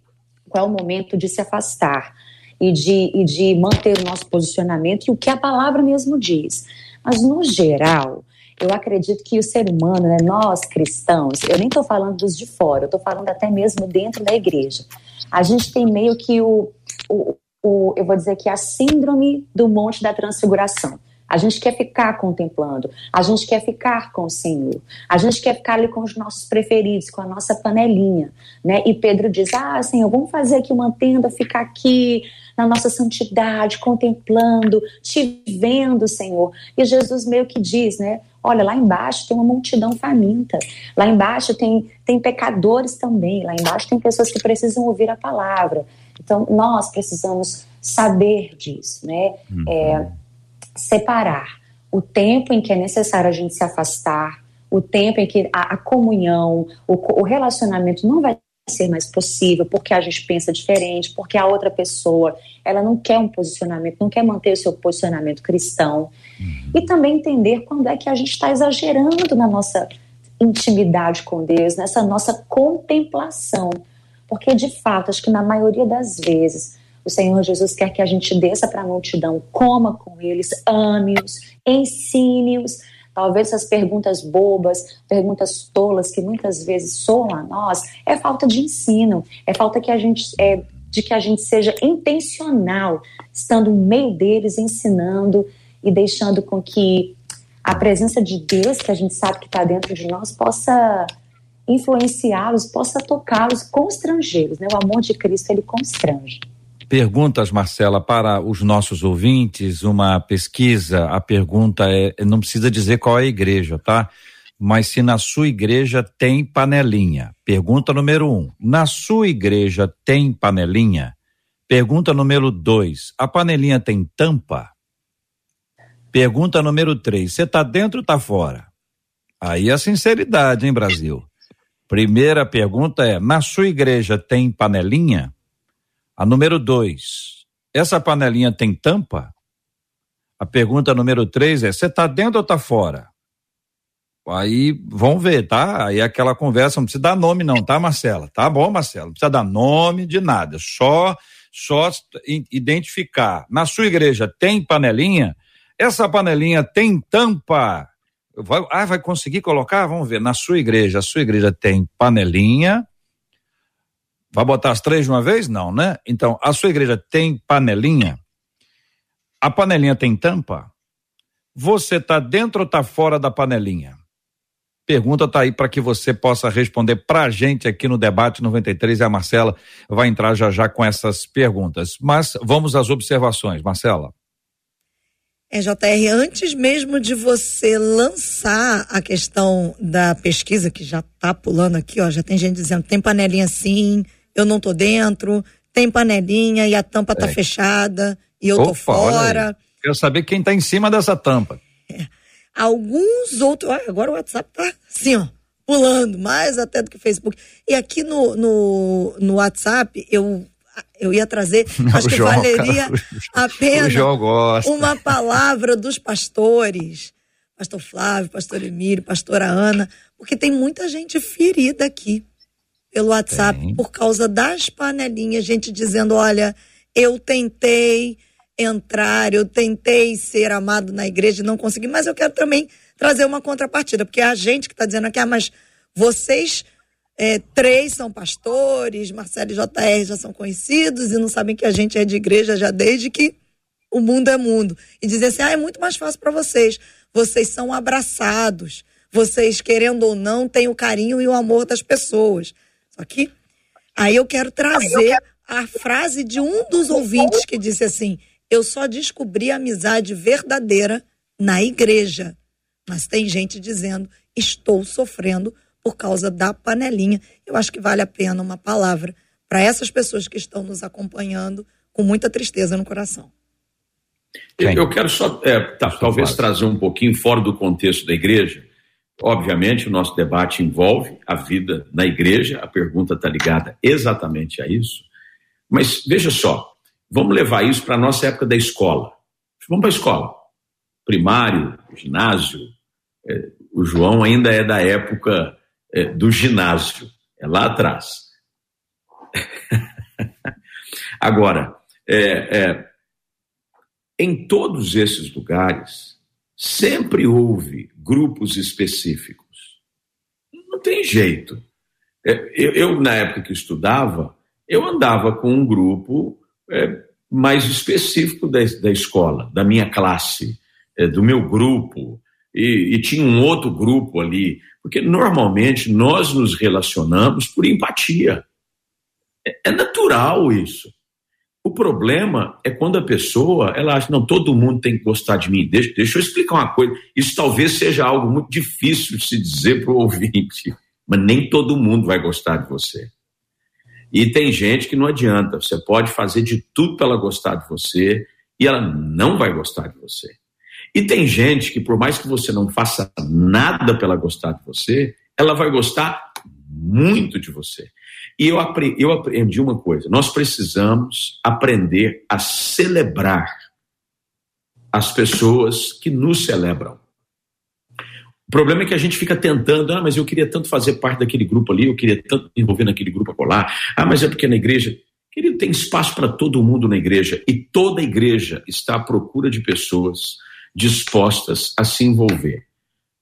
qual é o momento de se afastar e de, e de manter o nosso posicionamento e o que a palavra mesmo diz. Mas, no geral, eu acredito que o ser humano, né, nós cristãos, eu nem estou falando dos de fora, eu estou falando até mesmo dentro da igreja. A gente tem meio que o, o, o, eu vou dizer que a síndrome do Monte da Transfiguração. A gente quer ficar contemplando, a gente quer ficar com o Senhor, a gente quer ficar ali com os nossos preferidos, com a nossa panelinha, né? E Pedro diz: Ah, Senhor, vamos fazer aqui uma tenda, ficar aqui na nossa santidade, contemplando, te vendo, Senhor. E Jesus meio que diz, né? Olha, lá embaixo tem uma multidão faminta. Lá embaixo tem, tem pecadores também. Lá embaixo tem pessoas que precisam ouvir a palavra. Então, nós precisamos saber disso, né? Uhum. É, separar o tempo em que é necessário a gente se afastar, o tempo em que a, a comunhão, o, o relacionamento não vai ser mais possível, porque a gente pensa diferente, porque a outra pessoa ela não quer um posicionamento, não quer manter o seu posicionamento cristão. Uhum. E também entender quando é que a gente está exagerando na nossa intimidade com Deus, nessa nossa contemplação. Porque, de fato, acho que na maioria das vezes o Senhor Jesus quer que a gente desça para a multidão, coma com eles, ame-os, ensine-os. Talvez essas perguntas bobas, perguntas tolas que muitas vezes soam a nós, é falta de ensino, é falta que a gente, é, de que a gente seja intencional, estando no meio deles, ensinando e deixando com que a presença de Deus, que a gente sabe que está dentro de nós, possa influenciá-los, possa tocá-los, constrangê-los. Né? O amor de Cristo, ele constrange. Perguntas, Marcela, para os nossos ouvintes, uma pesquisa. A pergunta é: não precisa dizer qual é a igreja, tá? Mas se na sua igreja tem panelinha. Pergunta número um: na sua igreja tem panelinha? Pergunta número dois: a panelinha tem tampa? Pergunta número três: você está dentro ou está fora? Aí a sinceridade, hein, Brasil? Primeira pergunta é: na sua igreja tem panelinha? A número dois, essa panelinha tem tampa? A pergunta número três é: você está dentro ou está fora? Aí vamos ver, tá? Aí aquela conversa, não precisa dar nome, não, tá, Marcela? Tá bom, Marcela? Não precisa dar nome de nada, só, só identificar. Na sua igreja tem panelinha? Essa panelinha tem tampa? Vai, ah, vai conseguir colocar? Vamos ver. Na sua igreja, a sua igreja tem panelinha, Vai botar as três de uma vez? Não, né? Então, a sua igreja tem panelinha? A panelinha tem tampa? Você está dentro ou está fora da panelinha? Pergunta está aí para que você possa responder para a gente aqui no debate 93 e a Marcela vai entrar já já com essas perguntas. Mas vamos às observações, Marcela. É, JR, antes mesmo de você lançar a questão da pesquisa, que já está pulando aqui, ó, já tem gente dizendo tem panelinha sim, eu não tô dentro, tem panelinha e a tampa tá é. fechada e eu Opa, tô fora. Quero saber quem tá em cima dessa tampa. É. Alguns outros, agora o WhatsApp tá assim, ó, pulando, mais até do que o Facebook. E aqui no, no, no WhatsApp, eu eu ia trazer, acho que João, valeria a pena uma palavra dos pastores, pastor Flávio, pastor Emílio, pastora Ana, porque tem muita gente ferida aqui pelo WhatsApp Tem. por causa das panelinhas, gente dizendo: olha, eu tentei entrar, eu tentei ser amado na igreja e não consegui, mas eu quero também trazer uma contrapartida, porque é a gente que está dizendo aqui, ah, mas vocês é, três são pastores, Marcelo e JR já são conhecidos e não sabem que a gente é de igreja já desde que o mundo é mundo. E dizer assim, ah, é muito mais fácil para vocês. Vocês são abraçados. Vocês, querendo ou não, têm o carinho e o amor das pessoas. Só que aí eu quero trazer a frase de um dos ouvintes que disse assim: Eu só descobri a amizade verdadeira na igreja. Mas tem gente dizendo: Estou sofrendo por causa da panelinha. Eu acho que vale a pena uma palavra para essas pessoas que estão nos acompanhando com muita tristeza no coração. Eu quero só, é, tá, talvez trazer um pouquinho fora do contexto da igreja, Obviamente, o nosso debate envolve a vida na igreja, a pergunta está ligada exatamente a isso. Mas veja só, vamos levar isso para a nossa época da escola. Vamos para a escola. Primário, ginásio. É, o João ainda é da época é, do ginásio, é lá atrás. Agora, é, é, em todos esses lugares, sempre houve grupos específicos. Não tem jeito. É, eu, eu na época que estudava, eu andava com um grupo é, mais específico da, da, escola, da minha classe, é, do meu grupo, e, e tinha um outro grupo ali, porque normalmente nós nos relacionamos por empatia. É, é natural isso. O problema é quando a pessoa, ela acha, não, todo mundo tem que gostar de mim. Deixa, deixa eu explicar uma coisa. Isso talvez seja algo muito difícil de se dizer para o ouvinte, mas nem todo mundo vai gostar de você. E tem gente que não adianta, você pode fazer de tudo para ela gostar de você e ela não vai gostar de você. E tem gente que, por mais que você não faça nada para ela gostar de você, ela vai gostar muito de você. E eu aprendi, eu aprendi uma coisa: nós precisamos aprender a celebrar as pessoas que nos celebram. O problema é que a gente fica tentando, ah, mas eu queria tanto fazer parte daquele grupo ali, eu queria tanto me envolver naquele grupo acolá, ah, mas é porque na igreja. Querido, tem espaço para todo mundo na igreja e toda igreja está à procura de pessoas dispostas a se envolver.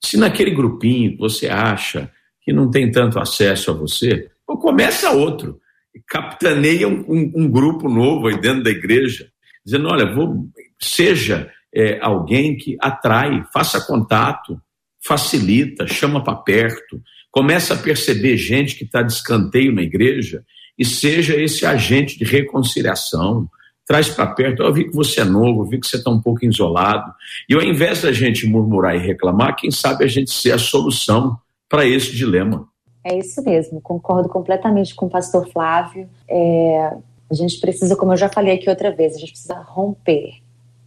Se naquele grupinho você acha que não tem tanto acesso a você, ou começa outro. Capitaneia um, um, um, grupo novo aí dentro da igreja, dizendo: olha, vou, seja é, alguém que atrai, faça contato, facilita, chama para perto, começa a perceber gente que está de escanteio na igreja e seja esse agente de reconciliação, traz para perto. Eu vi que você é novo, eu vi que você está um pouco isolado. E ao invés da gente murmurar e reclamar, quem sabe a gente ser a solução para esse dilema. É isso mesmo, concordo completamente com o pastor Flávio. É, a gente precisa, como eu já falei aqui outra vez, a gente precisa romper,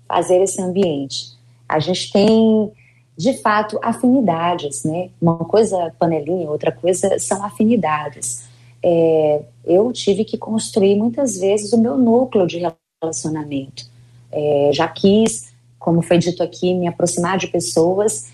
fazer esse ambiente. A gente tem, de fato, afinidades, né? Uma coisa panelinha, outra coisa são afinidades. É, eu tive que construir muitas vezes o meu núcleo de relacionamento. É, já quis, como foi dito aqui, me aproximar de pessoas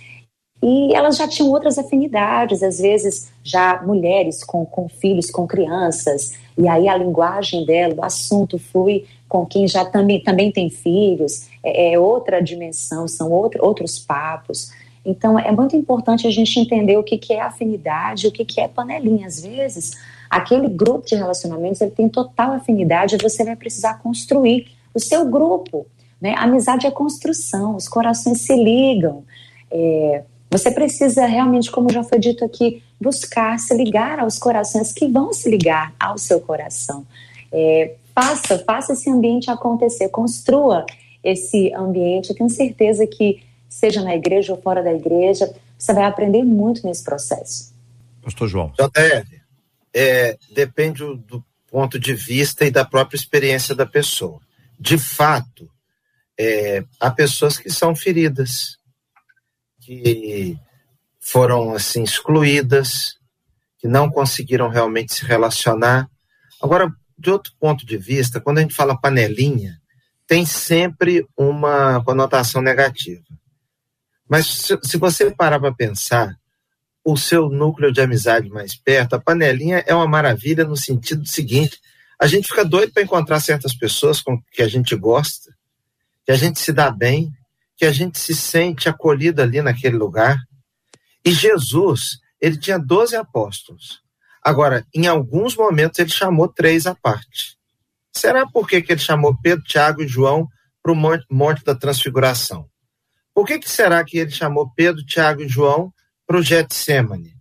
e elas já tinham outras afinidades, às vezes já mulheres com, com filhos, com crianças, e aí a linguagem dela, o assunto flui com quem já também, também tem filhos, é, é outra dimensão, são outro, outros papos. Então é muito importante a gente entender o que, que é afinidade, o que, que é panelinha. Às vezes, aquele grupo de relacionamentos ele tem total afinidade e você vai precisar construir o seu grupo. Né? A amizade é construção, os corações se ligam. É, você precisa realmente, como já foi dito aqui, buscar se ligar aos corações que vão se ligar ao seu coração. É, faça, faça esse ambiente acontecer, construa esse ambiente. Eu tenho certeza que, seja na igreja ou fora da igreja, você vai aprender muito nesse processo. Pastor João. JR, é, depende do ponto de vista e da própria experiência da pessoa. De fato, é, há pessoas que são feridas, que foram assim excluídas, que não conseguiram realmente se relacionar. Agora, de outro ponto de vista, quando a gente fala panelinha, tem sempre uma conotação negativa. Mas se, se você parar para pensar, o seu núcleo de amizade mais perto, a panelinha é uma maravilha no sentido seguinte: a gente fica doido para encontrar certas pessoas com que a gente gosta, que a gente se dá bem, que a gente se sente acolhido ali naquele lugar. E Jesus, ele tinha 12 apóstolos. Agora, em alguns momentos, ele chamou três à parte. Será por que, ele chamou Pedro, Tiago e João para o monte, monte, da Transfiguração? Por que, que será que ele chamou Pedro, Tiago e João para o Getsemane?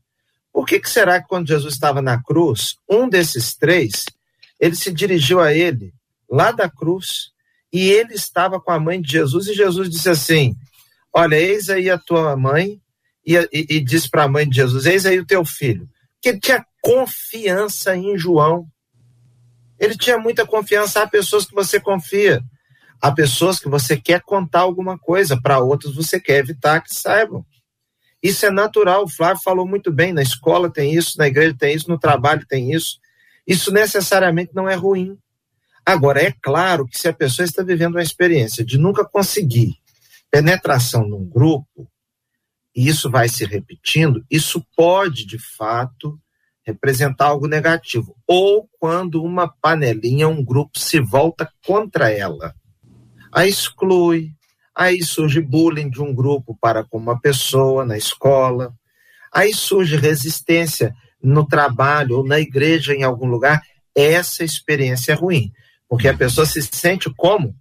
Por que, que será que quando Jesus estava na cruz, um desses três, ele se dirigiu a ele, lá da cruz, e ele estava com a mãe de Jesus, e Jesus disse assim: Olha, eis aí a tua mãe, e, e, e disse para a mãe de Jesus: Eis aí o teu filho. Que ele tinha confiança em João. Ele tinha muita confiança. Há pessoas que você confia, há pessoas que você quer contar alguma coisa, para outros você quer evitar que saibam. Isso é natural, o Flávio falou muito bem. Na escola tem isso, na igreja tem isso, no trabalho tem isso. Isso necessariamente não é ruim. Agora, é claro que se a pessoa está vivendo uma experiência de nunca conseguir penetração num grupo, e isso vai se repetindo, isso pode, de fato, representar algo negativo. Ou quando uma panelinha, um grupo se volta contra ela, a exclui, aí surge bullying de um grupo para com uma pessoa na escola, aí surge resistência no trabalho ou na igreja em algum lugar, essa experiência é ruim. Porque a pessoa se sente como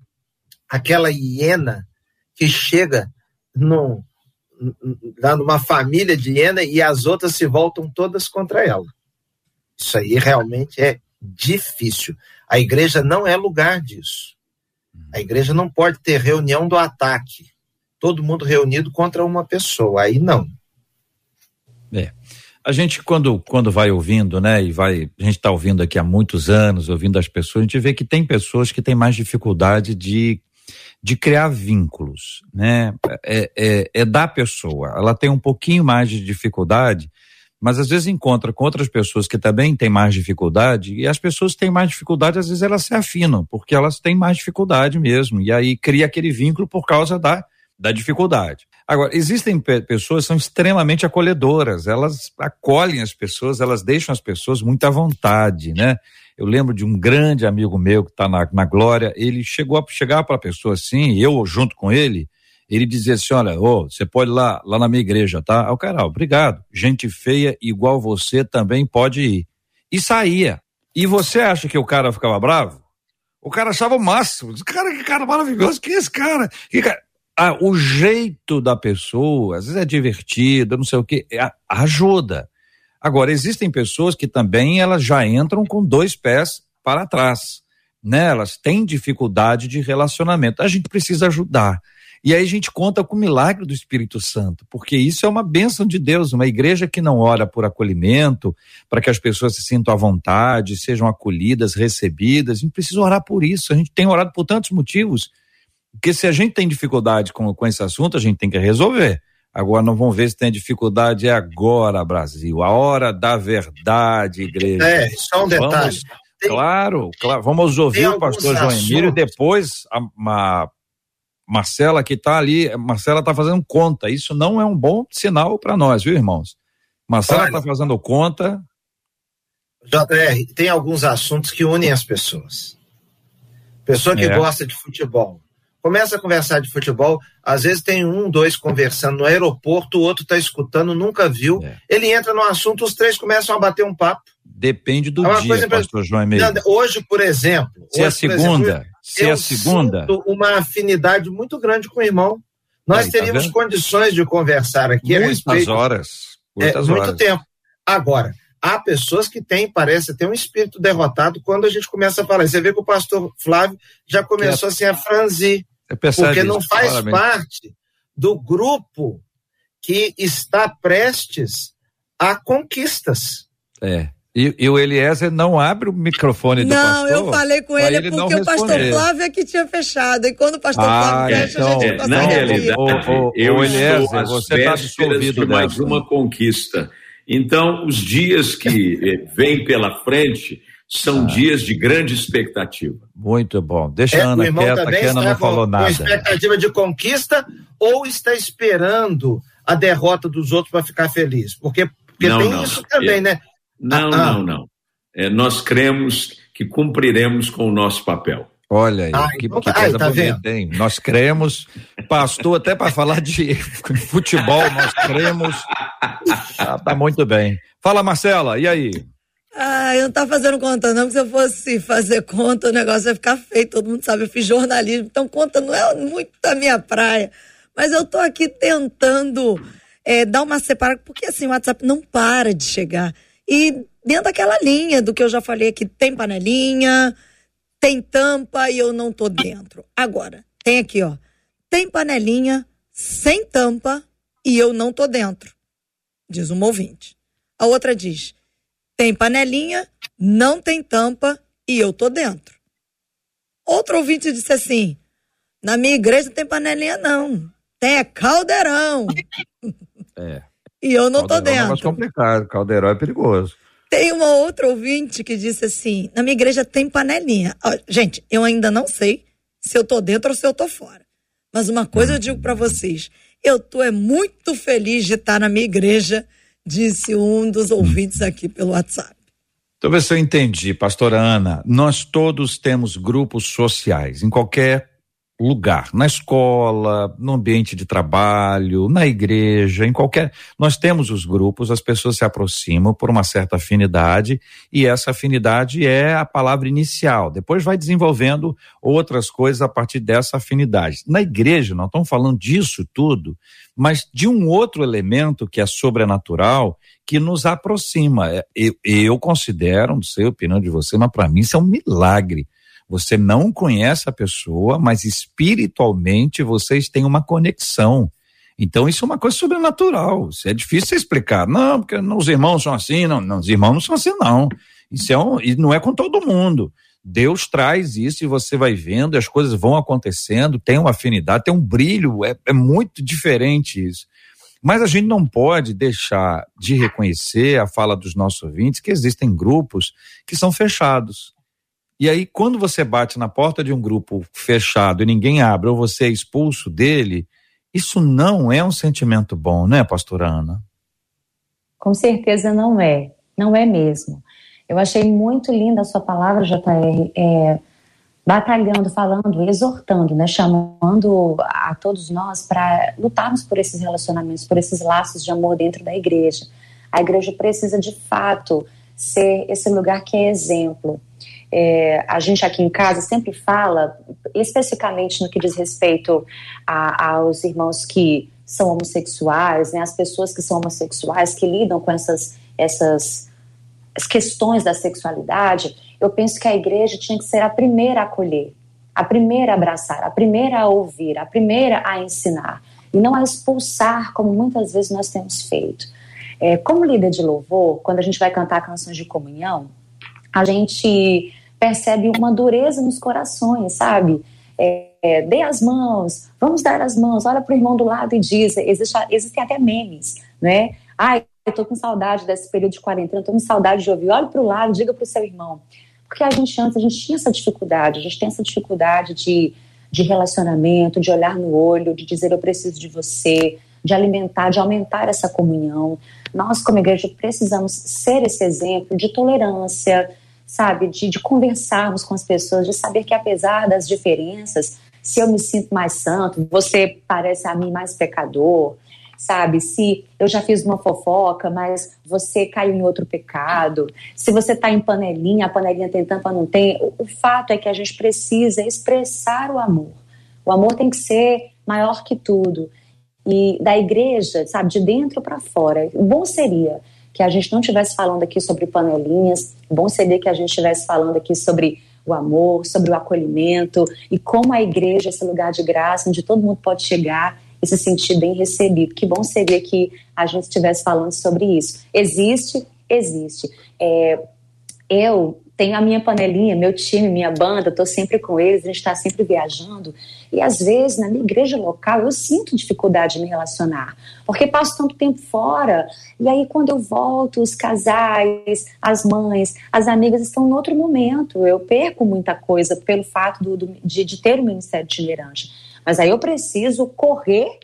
aquela hiena que chega no, numa família de hiena e as outras se voltam todas contra ela. Isso aí realmente é difícil. A igreja não é lugar disso. A igreja não pode ter reunião do ataque. Todo mundo reunido contra uma pessoa. Aí não. É a gente quando quando vai ouvindo, né, e vai, a gente está ouvindo aqui há muitos anos, ouvindo as pessoas, a gente vê que tem pessoas que têm mais dificuldade de de criar vínculos, né? É, é, é da pessoa. Ela tem um pouquinho mais de dificuldade, mas às vezes encontra com outras pessoas que também têm mais dificuldade, e as pessoas que têm mais dificuldade, às vezes elas se afinam, porque elas têm mais dificuldade mesmo, e aí cria aquele vínculo por causa da, da dificuldade. Agora, existem pessoas que são extremamente acolhedoras, elas acolhem as pessoas, elas deixam as pessoas muito à vontade, né? Eu lembro de um grande amigo meu que está na, na Glória, ele chegou a chegar para a pessoa assim, eu junto com ele, ele dizia assim: olha, oh, você pode ir lá, lá na minha igreja, tá? Aí o cara, obrigado. Gente feia igual você também pode ir. E saía. E você acha que o cara ficava bravo? O cara achava o máximo. Cara, que cara maravilhoso, que é esse cara? Que cara? Ah, o jeito da pessoa, às vezes é divertido, não sei o que, é, ajuda. Agora, existem pessoas que também elas já entram com dois pés para trás. né? Elas têm dificuldade de relacionamento. A gente precisa ajudar. E aí a gente conta com o milagre do Espírito Santo, porque isso é uma bênção de Deus. Uma igreja que não ora por acolhimento, para que as pessoas se sintam à vontade, sejam acolhidas, recebidas, a gente precisa orar por isso. A gente tem orado por tantos motivos. Porque se a gente tem dificuldade com, com esse assunto, a gente tem que resolver. Agora não vamos ver se tem dificuldade é agora, Brasil. A hora da verdade, igreja. É, só um detalhe. Vamos, tem, claro, claro. Vamos ouvir o pastor João Emílio e depois a, a Marcela que está ali, Marcela está fazendo conta. Isso não é um bom sinal para nós, viu, irmãos? Marcela está fazendo conta. JR, tem alguns assuntos que unem as pessoas. Pessoa que é. gosta de futebol começa a conversar de futebol, às vezes tem um, dois conversando no aeroporto, o outro está escutando, nunca viu. É. Ele entra no assunto, os três começam a bater um papo. Depende do é dia, coisa pastor João Emílio. Hoje, por exemplo. Se é a segunda, exemplo, se é a segunda. uma afinidade muito grande com o irmão. Nós Aí, tá teríamos tá condições de conversar aqui muitas a respeito. Horas, muitas é, horas. Muito tempo. Agora, há pessoas que têm, parece, ter um espírito derrotado quando a gente começa a falar. Você vê que o pastor Flávio já começou assim a franzir. Porque não faz claramente. parte do grupo que está prestes a conquistas. É. E, e, o Eliezer não abre o microfone do não, pastor. Não, eu falei com ele porque o pastor Flávio é que tinha fechado. E quando o pastor ah, Flávio fecha, então, a gente é, Na realidade, o, o, eu o Eliezer, você está absolvido de mais uma conquista. Então, os dias que eh, vêm pela frente são ah. dias de grande expectativa. Muito bom. Deixa é, a Ana quieta, que a Ana não com, falou nada. Com expectativa de conquista ou está esperando a derrota dos outros para ficar feliz? Porque, porque não, tem não. isso também, é, né? Não, ah, não, não. É, nós cremos que cumpriremos com o nosso papel. Olha aí, ah, que, então, que tá, coisa tá bonita, hein? Nós cremos, pastor, até para falar de futebol, nós cremos. Ah, tá muito bem. Fala, Marcela, e aí? Ah, eu não tava fazendo conta, não, porque se eu fosse fazer conta, o negócio ia ficar feio. Todo mundo sabe, eu fiz jornalismo, então conta não é muito da minha praia. Mas eu tô aqui tentando é, dar uma separada, porque assim, o WhatsApp não para de chegar. E dentro daquela linha do que eu já falei aqui, tem panelinha, tem tampa e eu não tô dentro. Agora, tem aqui, ó. Tem panelinha sem tampa e eu não tô dentro. Diz um ouvinte. A outra diz: tem panelinha, não tem tampa e eu tô dentro. Outro ouvinte disse assim: na minha igreja não tem panelinha, não. Tem é caldeirão. É. E eu não caldeirão tô dentro. É mais complicado, caldeirão é perigoso. Tem uma outra ouvinte que disse assim: na minha igreja tem panelinha. gente, eu ainda não sei se eu tô dentro ou se eu tô fora. Mas uma coisa eu digo para vocês: eu tô é muito feliz de estar na minha igreja disse um dos ouvintes aqui pelo WhatsApp. Então, ver se eu entendi, pastora Ana. Nós todos temos grupos sociais, em qualquer lugar, na escola, no ambiente de trabalho, na igreja, em qualquer. Nós temos os grupos, as pessoas se aproximam por uma certa afinidade e essa afinidade é a palavra inicial. Depois vai desenvolvendo outras coisas a partir dessa afinidade. Na igreja, nós estamos falando disso tudo, mas de um outro elemento que é sobrenatural que nos aproxima. É, eu, eu considero, não sei a opinião de você, mas para mim isso é um milagre você não conhece a pessoa, mas espiritualmente vocês têm uma conexão. Então isso é uma coisa sobrenatural. Isso é difícil explicar. Não, porque não, os irmãos são assim, não, não, os irmãos não são assim, não. Isso é um, não é com todo mundo. Deus traz isso e você vai vendo, e as coisas vão acontecendo, tem uma afinidade, tem um brilho, é, é muito diferente isso. Mas a gente não pode deixar de reconhecer a fala dos nossos ouvintes que existem grupos que são fechados. E aí, quando você bate na porta de um grupo fechado e ninguém abre, ou você é expulso dele, isso não é um sentimento bom, né, pastora Ana? Com certeza não é. Não é mesmo. Eu achei muito linda a sua palavra, JR, é, batalhando, falando, exortando, né, chamando a todos nós para lutarmos por esses relacionamentos, por esses laços de amor dentro da igreja. A igreja precisa, de fato, ser esse lugar que é exemplo. É, a gente aqui em casa sempre fala, especificamente no que diz respeito a, aos irmãos que são homossexuais, né, as pessoas que são homossexuais, que lidam com essas, essas questões da sexualidade, eu penso que a igreja tinha que ser a primeira a acolher, a primeira a abraçar, a primeira a ouvir, a primeira a ensinar, e não a expulsar, como muitas vezes nós temos feito. É, como líder de louvor, quando a gente vai cantar canções de comunhão, a gente percebe uma dureza nos corações, sabe? É, é, dê as mãos, vamos dar as mãos, olha para o irmão do lado e diz. Existe, existem até memes, né? Ai, eu tô com saudade desse período de quarentena, tô com saudade de ouvir. Olha para o lado, diga para o seu irmão. Porque a gente antes, a gente tinha essa dificuldade, a gente tem essa dificuldade de, de relacionamento, de olhar no olho, de dizer eu preciso de você, de alimentar, de aumentar essa comunhão. Nós, como igreja, precisamos ser esse exemplo de tolerância, sabe, de, de conversarmos com as pessoas, de saber que apesar das diferenças, se eu me sinto mais santo, você parece a mim mais pecador, sabe? Se eu já fiz uma fofoca, mas você caiu em outro pecado, se você está em panelinha, a panelinha tem tampa, não tem. O, o fato é que a gente precisa expressar o amor. O amor tem que ser maior que tudo. E da igreja, sabe, de dentro para fora. Bom seria que a gente não estivesse falando aqui sobre panelinhas, bom seria que a gente estivesse falando aqui sobre o amor, sobre o acolhimento e como a igreja é esse lugar de graça onde todo mundo pode chegar e se sentir bem recebido. Que bom seria que a gente estivesse falando sobre isso. Existe, existe. É, eu tenho a minha panelinha, meu time, minha banda, estou sempre com eles, a gente está sempre viajando. E às vezes, na minha igreja local, eu sinto dificuldade de me relacionar, porque passo tanto tempo fora. E aí, quando eu volto, os casais, as mães, as amigas estão em outro momento. Eu perco muita coisa pelo fato do, do, de, de ter o um ministério itinerante. Mas aí eu preciso correr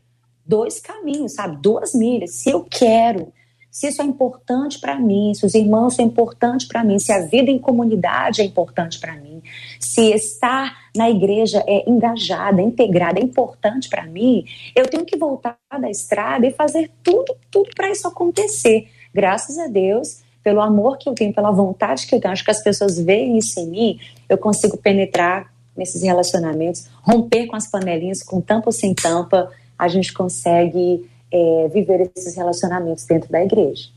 dois caminhos, sabe? Duas milhas. Se eu quero se isso é importante para mim, se os irmãos são importantes para mim, se a vida em comunidade é importante para mim, se estar na igreja é engajada, integrada, é importante para mim, eu tenho que voltar da estrada e fazer tudo, tudo para isso acontecer. Graças a Deus, pelo amor que eu tenho, pela vontade que eu tenho, acho que as pessoas veem isso em mim, eu consigo penetrar nesses relacionamentos, romper com as panelinhas, com tampa ou sem tampa, a gente consegue é, viver esses relacionamentos dentro da igreja.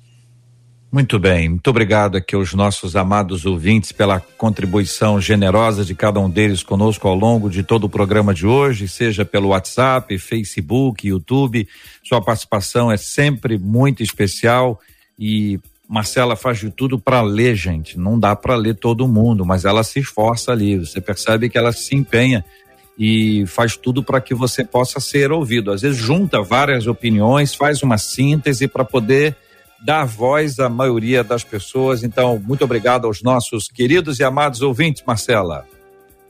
Muito bem, muito obrigado aqui aos nossos amados ouvintes pela contribuição generosa de cada um deles conosco ao longo de todo o programa de hoje, seja pelo WhatsApp, Facebook, YouTube. Sua participação é sempre muito especial e Marcela faz de tudo para ler, gente. Não dá para ler todo mundo, mas ela se esforça ali. Você percebe que ela se empenha e faz tudo para que você possa ser ouvido. Às vezes junta várias opiniões, faz uma síntese para poder dar voz à maioria das pessoas. Então, muito obrigado aos nossos queridos e amados ouvintes, Marcela.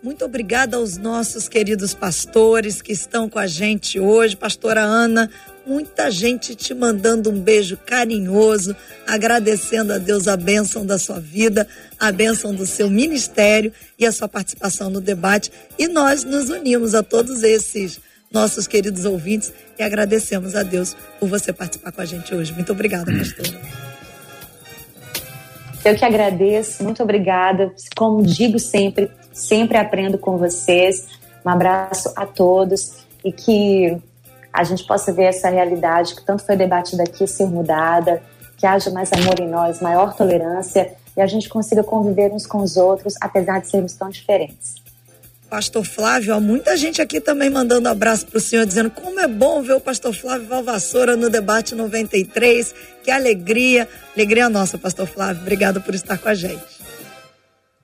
Muito obrigada aos nossos queridos pastores que estão com a gente hoje. Pastora Ana, muita gente te mandando um beijo carinhoso, agradecendo a Deus a bênção da sua vida, a bênção do seu ministério e a sua participação no debate. E nós nos unimos a todos esses nossos queridos ouvintes e agradecemos a Deus por você participar com a gente hoje. Muito obrigada, pastora. Eu que agradeço, muito obrigada. Como digo sempre, sempre aprendo com vocês. Um abraço a todos e que a gente possa ver essa realidade que tanto foi debatida aqui ser mudada, que haja mais amor em nós, maior tolerância e a gente consiga conviver uns com os outros, apesar de sermos tão diferentes. Pastor Flávio, há muita gente aqui também mandando abraço para o senhor, dizendo como é bom ver o pastor Flávio Valvassoura no debate 93. Que alegria, alegria nossa, pastor Flávio. Obrigado por estar com a gente.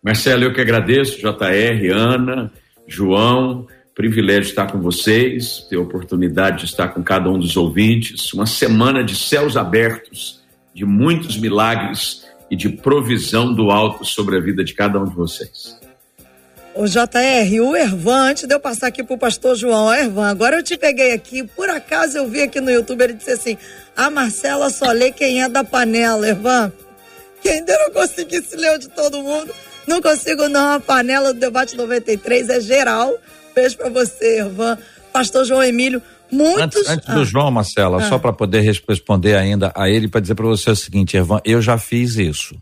Marcelo, eu que agradeço, JR, Ana, João, privilégio estar com vocês, ter a oportunidade de estar com cada um dos ouvintes. Uma semana de céus abertos, de muitos milagres e de provisão do alto sobre a vida de cada um de vocês. O JR, o Ervan, antes de eu passar aqui pro pastor João, Ervan, agora eu te peguei aqui, por acaso eu vi aqui no YouTube, ele disse assim, a Marcela só lê quem é da panela, Ervan. Que ainda não consegui se ler de todo mundo, não consigo não, a panela do debate 93 é geral, Beijo para você, Irvan. Pastor João Emílio, muitos. Antes, antes ah. do João, Marcela, ah. só para poder responder ainda a ele, para dizer para você o seguinte, Irvan, eu já fiz isso.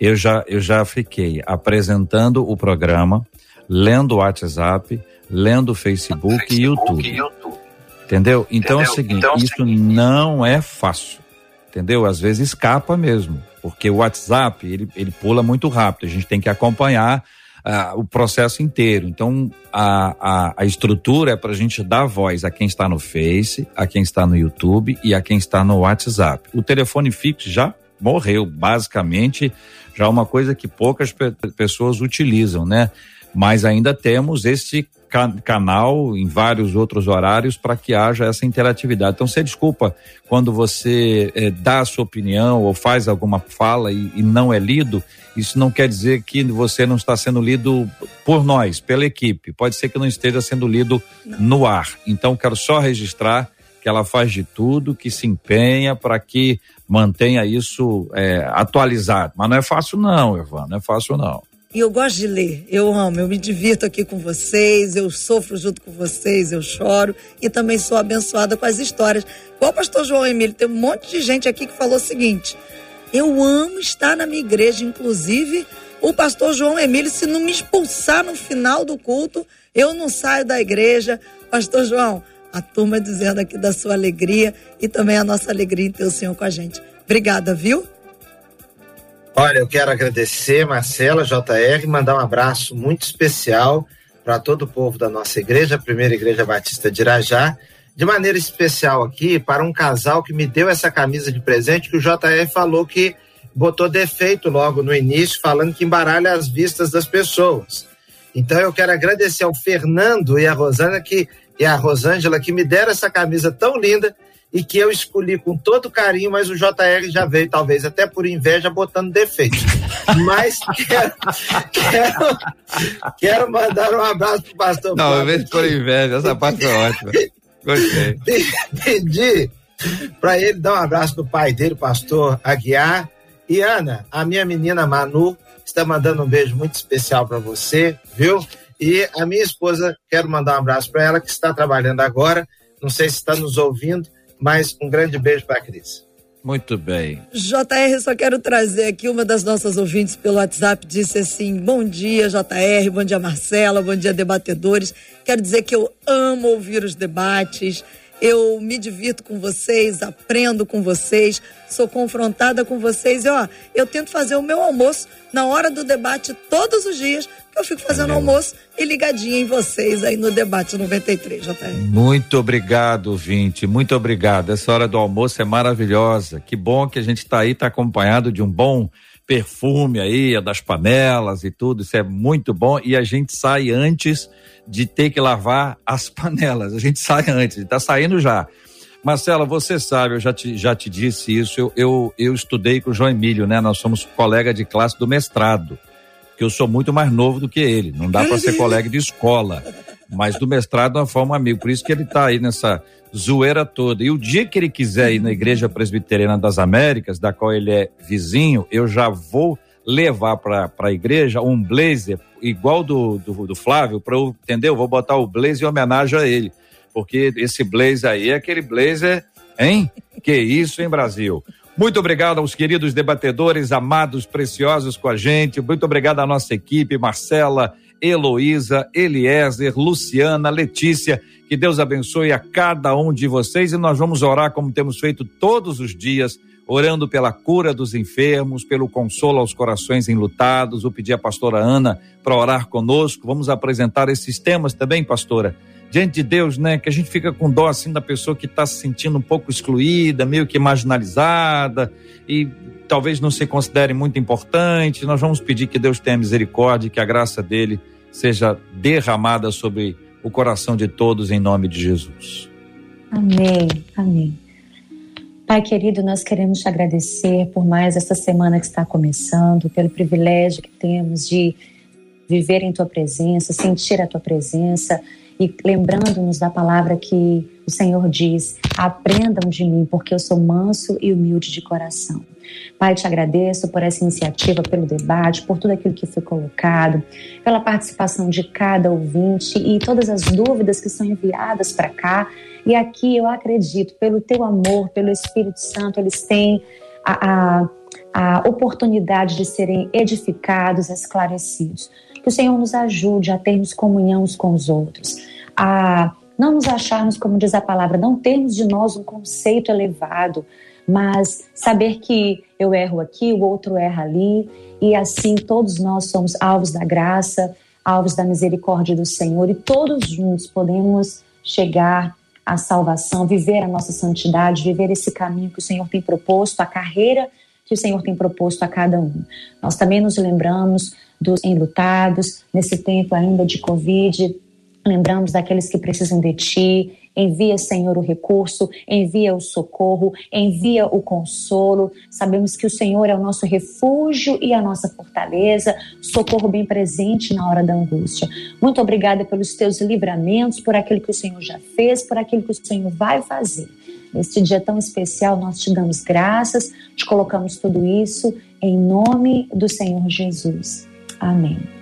Eu já, eu já fiquei apresentando o programa, lendo o WhatsApp, lendo o Facebook, Facebook e YouTube. E YouTube. Entendeu? Então Entendeu? é o seguinte, então, é isso seguinte. não é fácil. Entendeu? Às vezes escapa mesmo. porque o WhatsApp ele, ele pula muito rápido, a gente tem que acompanhar o processo inteiro. Então, a, a, a estrutura é para a gente dar voz a quem está no Face, a quem está no YouTube e a quem está no WhatsApp. O telefone fixo já morreu, basicamente, já é uma coisa que poucas pe pessoas utilizam, né? Mas ainda temos canal em vários outros horários para que haja essa interatividade. Então, você desculpa quando você eh, dá a sua opinião ou faz alguma fala e, e, não é lido, isso não quer dizer que você não está sendo lido por nós, pela equipe. Pode ser que não esteja sendo lido no ar. Então, quero só registrar que ela faz de tudo, que se empenha para que mantenha isso eh, atualizado. Mas não é fácil, não, Ivan, não é fácil, não. E eu gosto de ler, eu amo, eu me divirto aqui com vocês, eu sofro junto com vocês, eu choro e também sou abençoada com as histórias. Igual o pastor João Emílio, tem um monte de gente aqui que falou o seguinte: eu amo estar na minha igreja, inclusive o pastor João Emílio, se não me expulsar no final do culto, eu não saio da igreja. Pastor João, a turma dizendo aqui da sua alegria e também a nossa alegria em ter o Senhor com a gente. Obrigada, viu? Olha, eu quero agradecer, Marcela, JR, mandar um abraço muito especial para todo o povo da nossa igreja, primeira igreja batista de Irajá. De maneira especial aqui, para um casal que me deu essa camisa de presente, que o JR falou que botou defeito logo no início, falando que embaralha as vistas das pessoas. Então eu quero agradecer ao Fernando e a Rosana que, e a Rosângela que me deram essa camisa tão linda e que eu escolhi com todo carinho, mas o JR já veio, talvez até por inveja, botando defeito. Mas quero, quero, quero mandar um abraço pro pastor. Não, eu vejo por inveja, essa parte foi ótima. Gostei. Pedi para ele dar um abraço do pai dele, pastor Aguiar. E Ana, a minha menina Manu, está mandando um beijo muito especial para você, viu? E a minha esposa, quero mandar um abraço para ela, que está trabalhando agora. Não sei se está nos ouvindo mas um grande beijo para a Cris. Muito bem. JR, só quero trazer aqui uma das nossas ouvintes pelo WhatsApp disse assim: Bom dia, JR, bom dia, Marcela, bom dia, debatedores. Quero dizer que eu amo ouvir os debates, eu me divirto com vocês, aprendo com vocês, sou confrontada com vocês e ó, eu tento fazer o meu almoço na hora do debate todos os dias eu fico fazendo almoço e ligadinha em vocês aí no debate 93, JR. Muito obrigado, Vinte. Muito obrigado. Essa hora do almoço é maravilhosa. Que bom que a gente está aí, está acompanhado de um bom perfume aí, das panelas e tudo. Isso é muito bom. E a gente sai antes de ter que lavar as panelas. A gente sai antes, está saindo já. Marcela, você sabe, eu já te, já te disse isso. Eu, eu, eu estudei com o João Emílio, né? Nós somos colega de classe do mestrado que eu sou muito mais novo do que ele. Não dá para ser colega de escola. Mas do mestrado nós fomos amigos. Por isso que ele está aí nessa zoeira toda. E o dia que ele quiser ir na Igreja Presbiteriana das Américas, da qual ele é vizinho, eu já vou levar para a igreja um blazer igual do, do, do Flávio, para eu, entendeu? Vou botar o blazer em homenagem a ele. Porque esse blazer aí é aquele blazer, hein? Que isso, hein, Brasil? Muito obrigado aos queridos debatedores, amados, preciosos com a gente. Muito obrigado à nossa equipe, Marcela, Heloísa, Eliezer, Luciana, Letícia. Que Deus abençoe a cada um de vocês e nós vamos orar como temos feito todos os dias, orando pela cura dos enfermos, pelo consolo aos corações enlutados. Vou pedir à pastora Ana para orar conosco. Vamos apresentar esses temas também, pastora diante de Deus, né? Que a gente fica com dó assim da pessoa que está se sentindo um pouco excluída, meio que marginalizada e talvez não se considere muito importante. Nós vamos pedir que Deus tenha misericórdia, que a graça dele seja derramada sobre o coração de todos em nome de Jesus. Amém, amém. Pai querido, nós queremos te agradecer por mais essa semana que está começando, pelo privilégio que temos de viver em tua presença, sentir a tua presença e lembrando-nos da palavra que o Senhor diz: aprendam de mim, porque eu sou manso e humilde de coração. Pai, te agradeço por essa iniciativa, pelo debate, por tudo aquilo que foi colocado, pela participação de cada ouvinte e todas as dúvidas que são enviadas para cá. E aqui eu acredito, pelo teu amor, pelo Espírito Santo, eles têm a, a, a oportunidade de serem edificados, esclarecidos. Que o Senhor nos ajude a termos comunhão uns com os outros, a não nos acharmos, como diz a palavra, não termos de nós um conceito elevado, mas saber que eu erro aqui, o outro erra ali, e assim todos nós somos alvos da graça, alvos da misericórdia do Senhor, e todos juntos podemos chegar à salvação, viver a nossa santidade, viver esse caminho que o Senhor tem proposto, a carreira que o Senhor tem proposto a cada um. Nós também nos lembramos dos enlutados nesse tempo ainda de Covid, lembramos daqueles que precisam de Ti, Envia, Senhor, o recurso, envia o socorro, envia o consolo. Sabemos que o Senhor é o nosso refúgio e a nossa fortaleza, socorro bem presente na hora da angústia. Muito obrigada pelos teus livramentos, por aquilo que o Senhor já fez, por aquilo que o Senhor vai fazer. Neste dia tão especial, nós te damos graças, te colocamos tudo isso em nome do Senhor Jesus. Amém.